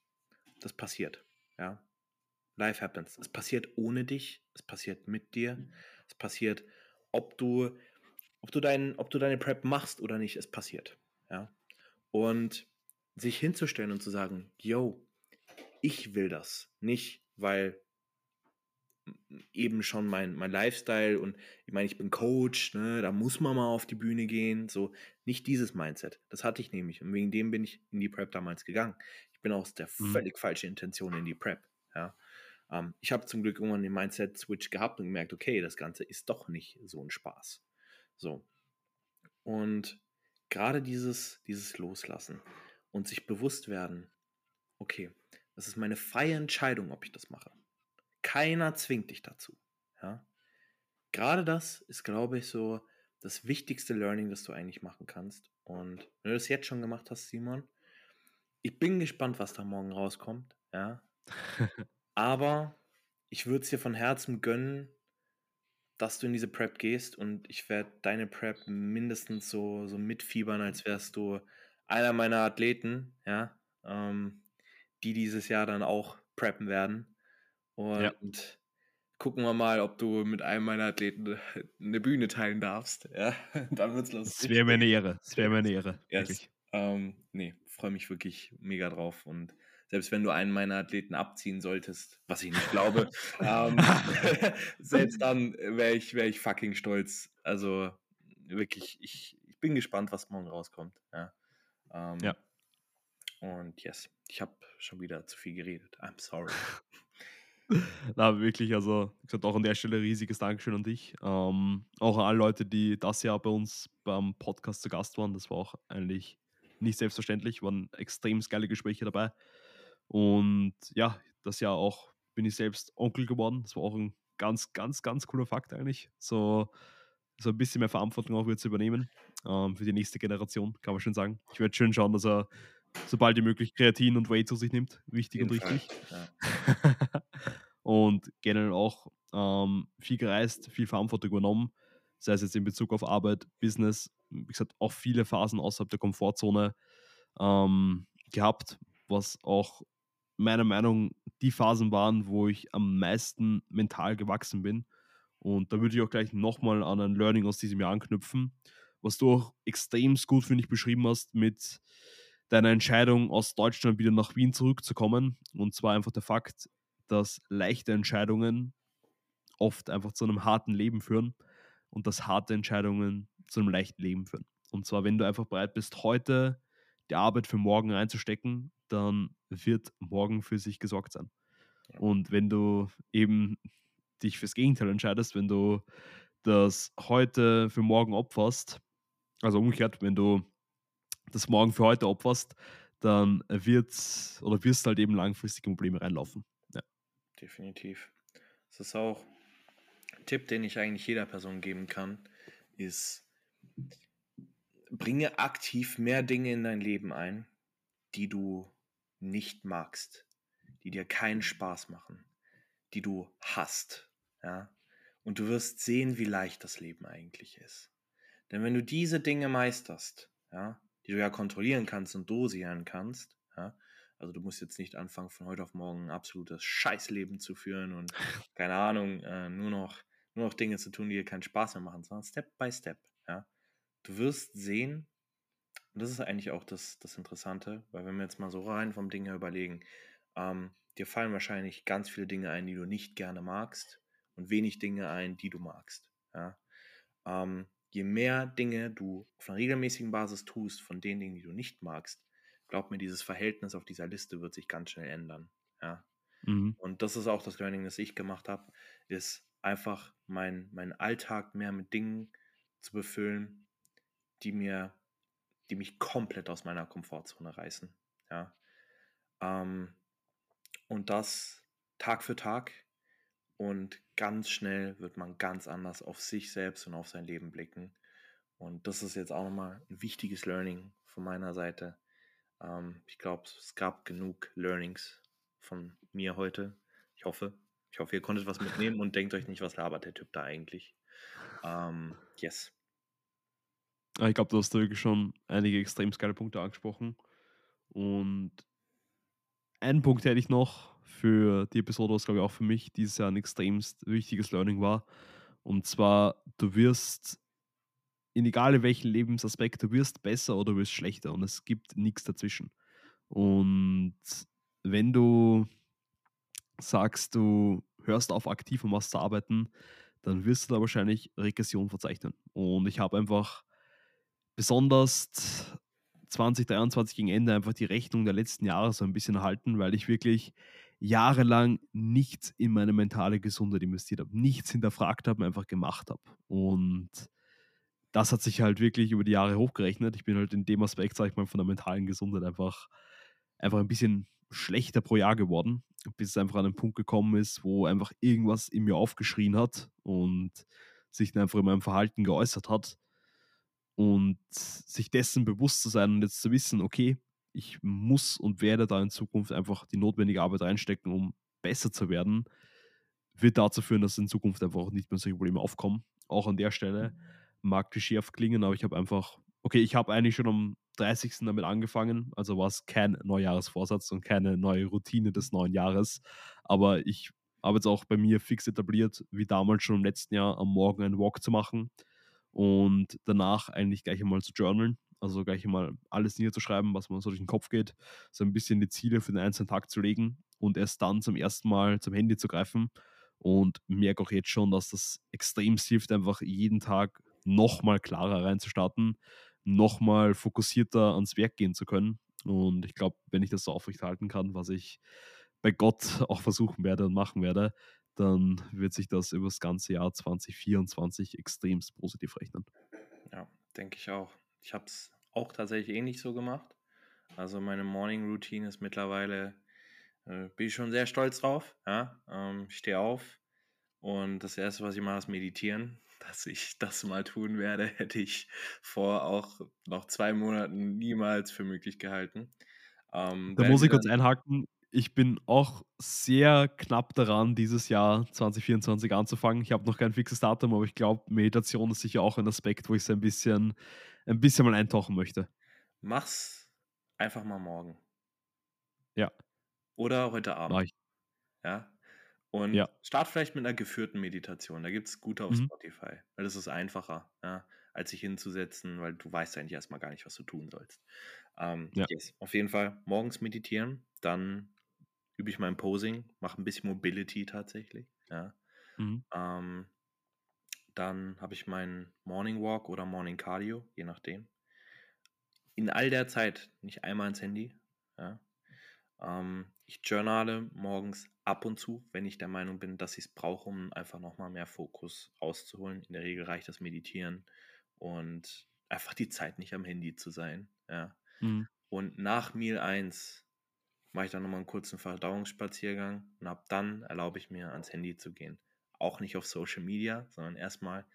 das passiert. Ja. Life happens. Es passiert ohne dich, es passiert mit dir, es passiert, ob du, ob du, dein, ob du deine Prep machst oder nicht, es passiert. Ja. Und sich hinzustellen und zu sagen, yo, ich will das. Nicht, weil eben schon mein, mein Lifestyle und ich meine, ich bin Coach, ne, da muss man mal auf die Bühne gehen, so nicht dieses Mindset. Das hatte ich nämlich und wegen dem bin ich in die Prep damals gegangen. Ich bin aus der mhm. völlig falschen Intention in die Prep, ja. Ähm, ich habe zum Glück irgendwann den Mindset-Switch gehabt und gemerkt, okay, das Ganze ist doch nicht so ein Spaß. So. Und gerade dieses, dieses Loslassen und sich bewusst werden, okay, das ist meine freie Entscheidung, ob ich das mache. Keiner zwingt dich dazu. Ja? Gerade das ist, glaube ich, so das wichtigste Learning, das du eigentlich machen kannst. Und wenn du das jetzt schon gemacht hast, Simon, ich bin gespannt, was da morgen rauskommt. Ja? Aber ich würde es dir von Herzen gönnen, dass du in diese Prep gehst und ich werde deine Prep mindestens so, so mitfiebern, als wärst du einer meiner Athleten, ja, ähm, die dieses Jahr dann auch preppen werden. Und ja. gucken wir mal, ob du mit einem meiner Athleten eine Bühne teilen darfst. Ja, dann wird's los. Es wäre mir eine Ehre. Es wäre mir eine Ehre. Yes. Ähm, nee, freue mich wirklich mega drauf. Und selbst wenn du einen meiner Athleten abziehen solltest, was ich nicht glaube, ähm, selbst dann wäre ich, wär ich fucking stolz. Also wirklich, ich, ich bin gespannt, was morgen rauskommt. Ja. Ähm, ja. Und yes, ich habe schon wieder zu viel geredet. I'm sorry. Na, wirklich, also ich gesagt, auch an der Stelle riesiges Dankeschön an dich. Ähm, auch an alle Leute, die das Jahr bei uns beim Podcast zu Gast waren. Das war auch eigentlich nicht selbstverständlich, waren extrem geile Gespräche dabei. Und ja, das Jahr auch bin ich selbst Onkel geworden. Das war auch ein ganz, ganz, ganz cooler Fakt eigentlich. So, so ein bisschen mehr Verantwortung auch wird zu übernehmen ähm, für die nächste Generation, kann man schon sagen. Ich werde schön schauen, dass er sobald wie möglich Kreatin und Whey zu sich nimmt. Wichtig und richtig. Ja. und generell auch ähm, viel gereist, viel Verantwortung übernommen, sei es jetzt in Bezug auf Arbeit, Business, wie gesagt, auch viele Phasen außerhalb der Komfortzone ähm, gehabt, was auch meiner Meinung die Phasen waren, wo ich am meisten mental gewachsen bin. Und da würde ich auch gleich nochmal an ein Learning aus diesem Jahr anknüpfen, was du auch extrem gut, finde ich, beschrieben hast mit deiner Entscheidung, aus Deutschland wieder nach Wien zurückzukommen. Und zwar einfach der Fakt, dass leichte Entscheidungen oft einfach zu einem harten Leben führen und dass harte Entscheidungen zu einem leichten Leben führen. Und zwar, wenn du einfach bereit bist, heute die Arbeit für morgen reinzustecken, dann wird morgen für sich gesorgt sein. Und wenn du eben dich fürs Gegenteil entscheidest, wenn du das heute für morgen opferst, also umgekehrt, wenn du das morgen für heute opferst, dann wird oder wirst halt eben langfristig in Probleme reinlaufen. Ja. Definitiv. Das ist auch ein Tipp, den ich eigentlich jeder Person geben kann, ist, bringe aktiv mehr Dinge in dein Leben ein, die du nicht magst, die dir keinen Spaß machen, die du hast. Ja? Und du wirst sehen, wie leicht das Leben eigentlich ist. Denn wenn du diese Dinge meisterst, ja, die du ja kontrollieren kannst und dosieren kannst. Ja? Also du musst jetzt nicht anfangen, von heute auf morgen ein absolutes Scheißleben zu führen und keine Ahnung, äh, nur, noch, nur noch Dinge zu tun, die dir keinen Spaß mehr machen, sondern Step by Step. Ja? Du wirst sehen, und das ist eigentlich auch das, das Interessante, weil wenn wir jetzt mal so rein vom Ding her überlegen, ähm, dir fallen wahrscheinlich ganz viele Dinge ein, die du nicht gerne magst und wenig Dinge ein, die du magst. Ja? Ähm, je mehr Dinge du auf einer regelmäßigen Basis tust von den Dingen, die du nicht magst, glaub mir, dieses Verhältnis auf dieser Liste wird sich ganz schnell ändern. Ja. Mhm. Und das ist auch das Learning, das ich gemacht habe, ist einfach mein, mein Alltag mehr mit Dingen zu befüllen, die mir, die mich komplett aus meiner Komfortzone reißen. Ja. Ähm, und das Tag für Tag und ganz schnell wird man ganz anders auf sich selbst und auf sein Leben blicken. Und das ist jetzt auch nochmal ein wichtiges Learning von meiner Seite. Ähm, ich glaube, es gab genug Learnings von mir heute. Ich hoffe. Ich hoffe, ihr konntet was mitnehmen und denkt euch nicht, was labert der Typ da eigentlich. Ähm, yes. Ich glaube, du hast da wirklich schon einige extrem geile Punkte angesprochen. Und einen Punkt hätte ich noch, für die Episode, was glaube ich auch für mich dieses Jahr ein extremst wichtiges Learning war. Und zwar, du wirst, in egal in welchem Lebensaspekt, du wirst besser oder du wirst schlechter und es gibt nichts dazwischen. Und wenn du sagst, du hörst auf aktiv und machst zu arbeiten, dann wirst du da wahrscheinlich Regression verzeichnen. Und ich habe einfach besonders 2023 gegen Ende einfach die Rechnung der letzten Jahre so ein bisschen erhalten, weil ich wirklich jahrelang nichts in meine mentale Gesundheit investiert habe, nichts hinterfragt habe, einfach gemacht habe. Und das hat sich halt wirklich über die Jahre hochgerechnet. Ich bin halt in dem Aspekt, sag ich mal, von der mentalen Gesundheit einfach, einfach ein bisschen schlechter pro Jahr geworden, bis es einfach an einen Punkt gekommen ist, wo einfach irgendwas in mir aufgeschrien hat und sich dann einfach in meinem Verhalten geäußert hat. Und sich dessen bewusst zu sein und jetzt zu wissen, okay, ich muss und werde da in Zukunft einfach die notwendige Arbeit reinstecken, um besser zu werden, wird dazu führen, dass in Zukunft einfach auch nicht mehr solche Probleme aufkommen. Auch an der Stelle mag klischeehaft klingen, aber ich habe einfach, okay, ich habe eigentlich schon am 30. damit angefangen, also war es kein Neujahresvorsatz und keine neue Routine des neuen Jahres, aber ich habe jetzt auch bei mir fix etabliert, wie damals schon im letzten Jahr, am Morgen einen Walk zu machen und danach eigentlich gleich einmal zu journalen, also gleich einmal alles niederzuschreiben, was man so durch den Kopf geht, so ein bisschen die Ziele für den einzelnen Tag zu legen und erst dann zum ersten Mal zum Handy zu greifen. Und merke auch jetzt schon, dass das extrem hilft, einfach jeden Tag nochmal klarer reinzustarten, nochmal fokussierter ans Werk gehen zu können. Und ich glaube, wenn ich das so aufrechterhalten kann, was ich bei Gott auch versuchen werde und machen werde, dann wird sich das über das ganze Jahr 2024 extremst positiv rechnen. Ja, denke ich auch. Ich habe es auch tatsächlich ähnlich so gemacht. Also meine Morning Routine ist mittlerweile, äh, bin ich schon sehr stolz drauf. Ja? Ähm, ich stehe auf und das Erste, was ich mache, ist meditieren dass ich das mal tun werde, hätte ich vor auch noch zwei Monaten niemals für möglich gehalten. Ähm, da muss ich kurz einhaken. Ich bin auch sehr knapp daran, dieses Jahr 2024 anzufangen. Ich habe noch kein fixes Datum, aber ich glaube, Meditation ist sicher auch ein Aspekt, wo ich es ein bisschen, ein bisschen mal eintauchen möchte. Mach's einfach mal morgen. Ja. Oder heute Abend. Ja. Und ja. start vielleicht mit einer geführten Meditation. Da gibt es gute auf mhm. Spotify. Weil das ist einfacher, ja, als sich hinzusetzen, weil du weißt eigentlich erstmal gar nicht, was du tun sollst. Ähm, ja. yes. Auf jeden Fall morgens meditieren, dann übe ich mein Posing, mache ein bisschen Mobility tatsächlich. Ja. Mhm. Ähm, dann habe ich meinen Morning Walk oder Morning Cardio, je nachdem. In all der Zeit nicht einmal ins Handy. Ja. Ähm, ich journale morgens ab und zu, wenn ich der Meinung bin, dass ich es brauche, um einfach nochmal mehr Fokus rauszuholen. In der Regel reicht das Meditieren und einfach die Zeit nicht am Handy zu sein. Ja. Mhm. Und nach Meal 1 mache ich dann nochmal einen kurzen Verdauungsspaziergang und ab dann erlaube ich mir, ans Handy zu gehen. Auch nicht auf Social Media, sondern erstmal,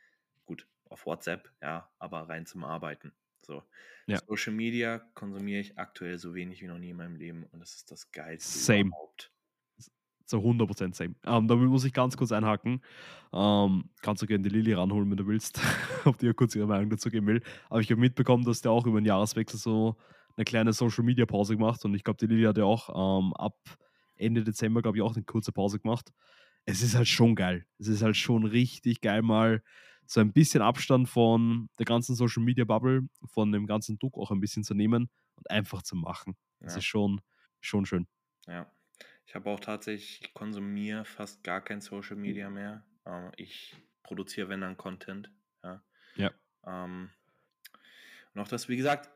gut, auf WhatsApp, ja, aber rein zum Arbeiten. So. Ja. Social Media konsumiere ich aktuell so wenig wie noch nie in meinem Leben und das ist das Geilste same. überhaupt. So 100% same. Ähm, damit muss ich ganz kurz einhaken. Ähm, kannst du gerne die Lilly ranholen, wenn du willst, ob die ja kurz ihre Meinung dazu geben will. Aber ich habe mitbekommen, dass der auch über den Jahreswechsel so eine kleine Social Media Pause gemacht und ich glaube, die Lilly hat ja auch ähm, ab Ende Dezember, glaube ich, auch eine kurze Pause gemacht. Es ist halt schon geil. Es ist halt schon richtig geil, mal so ein bisschen Abstand von der ganzen Social Media Bubble, von dem ganzen Druck auch ein bisschen zu nehmen und einfach zu machen. Das ja. ist schon, schon schön. Ja. Ich habe auch tatsächlich, ich konsumiere fast gar kein Social Media mehr. Ähm, ich produziere, wenn dann Content. Ja. ja. Ähm, auch das, wie gesagt,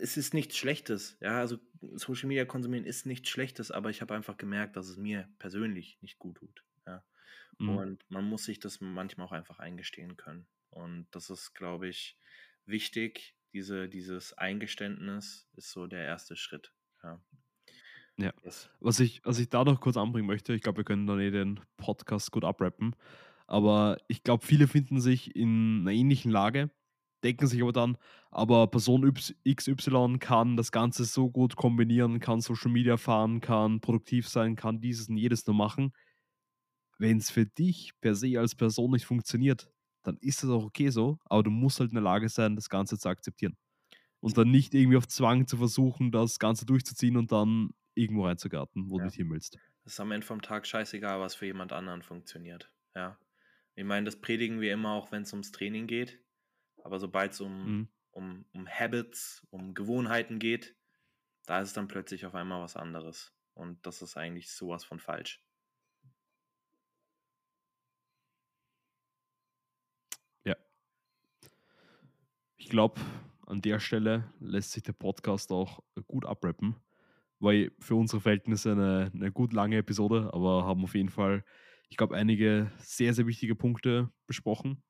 es ist nichts Schlechtes. Ja, also Social Media konsumieren ist nichts Schlechtes, aber ich habe einfach gemerkt, dass es mir persönlich nicht gut tut. Ja. Mhm. Und man muss sich das manchmal auch einfach eingestehen können. Und das ist, glaube ich, wichtig. Diese, dieses Eingeständnis ist so der erste Schritt. Ja. Ja. Was ich, was ich da noch kurz anbringen möchte, ich glaube, wir können dann eh den Podcast gut abrappen. Aber ich glaube, viele finden sich in einer ähnlichen Lage, denken sich aber dann, aber Person XY kann das Ganze so gut kombinieren, kann Social Media fahren, kann produktiv sein, kann dieses und jedes nur machen wenn es für dich per se als Person nicht funktioniert, dann ist das auch okay so, aber du musst halt in der Lage sein, das Ganze zu akzeptieren. Und dann nicht irgendwie auf Zwang zu versuchen, das Ganze durchzuziehen und dann irgendwo reinzugarten, wo ja. du nicht hin willst. Das ist am Ende vom Tag scheißegal, was für jemand anderen funktioniert. Ja. Ich meine, das predigen wir immer auch, wenn es ums Training geht. Aber sobald es um, mhm. um, um Habits, um Gewohnheiten geht, da ist es dann plötzlich auf einmal was anderes. Und das ist eigentlich sowas von falsch. Ja. Ich glaube, an der Stelle lässt sich der Podcast auch gut abrappen, weil für unsere Verhältnisse eine, eine gut lange Episode, aber haben auf jeden Fall, ich glaube, einige sehr, sehr wichtige Punkte besprochen.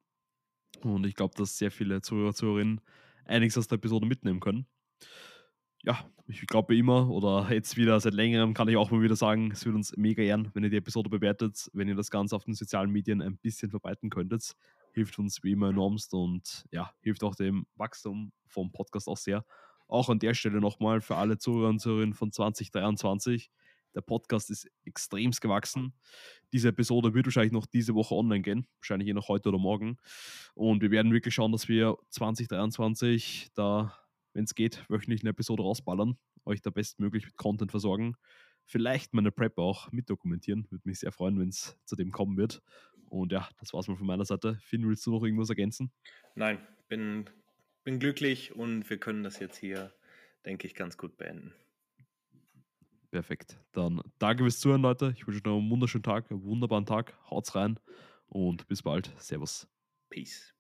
Und ich glaube, dass sehr viele Zuhörer, Zuhörerinnen einiges aus der Episode mitnehmen können. Ja, ich glaube immer oder jetzt wieder seit längerem kann ich auch mal wieder sagen, es würde uns mega ehren, wenn ihr die Episode bewertet, wenn ihr das Ganze auf den sozialen Medien ein bisschen verbreiten könntet. Hilft uns wie immer enormst und ja, hilft auch dem Wachstum vom Podcast auch sehr. Auch an der Stelle nochmal für alle Zuhörer und Zuhörerinnen von 2023. Der Podcast ist extremst gewachsen. Diese Episode wird wahrscheinlich noch diese Woche online gehen, wahrscheinlich je noch heute oder morgen. Und wir werden wirklich schauen, dass wir 2023 da wenn es geht, wöchentlich eine Episode rausballern, euch da bestmöglich mit Content versorgen. Vielleicht meine Prep auch mitdokumentieren. Würde mich sehr freuen, wenn es zu dem kommen wird. Und ja, das war's mal von meiner Seite. Finn, willst du noch irgendwas ergänzen? Nein, bin, bin glücklich und wir können das jetzt hier, denke ich, ganz gut beenden. Perfekt. Dann danke fürs Zuhören, Leute. Ich wünsche euch noch einen wunderschönen Tag, einen wunderbaren Tag. Haut's rein und bis bald. Servus. Peace.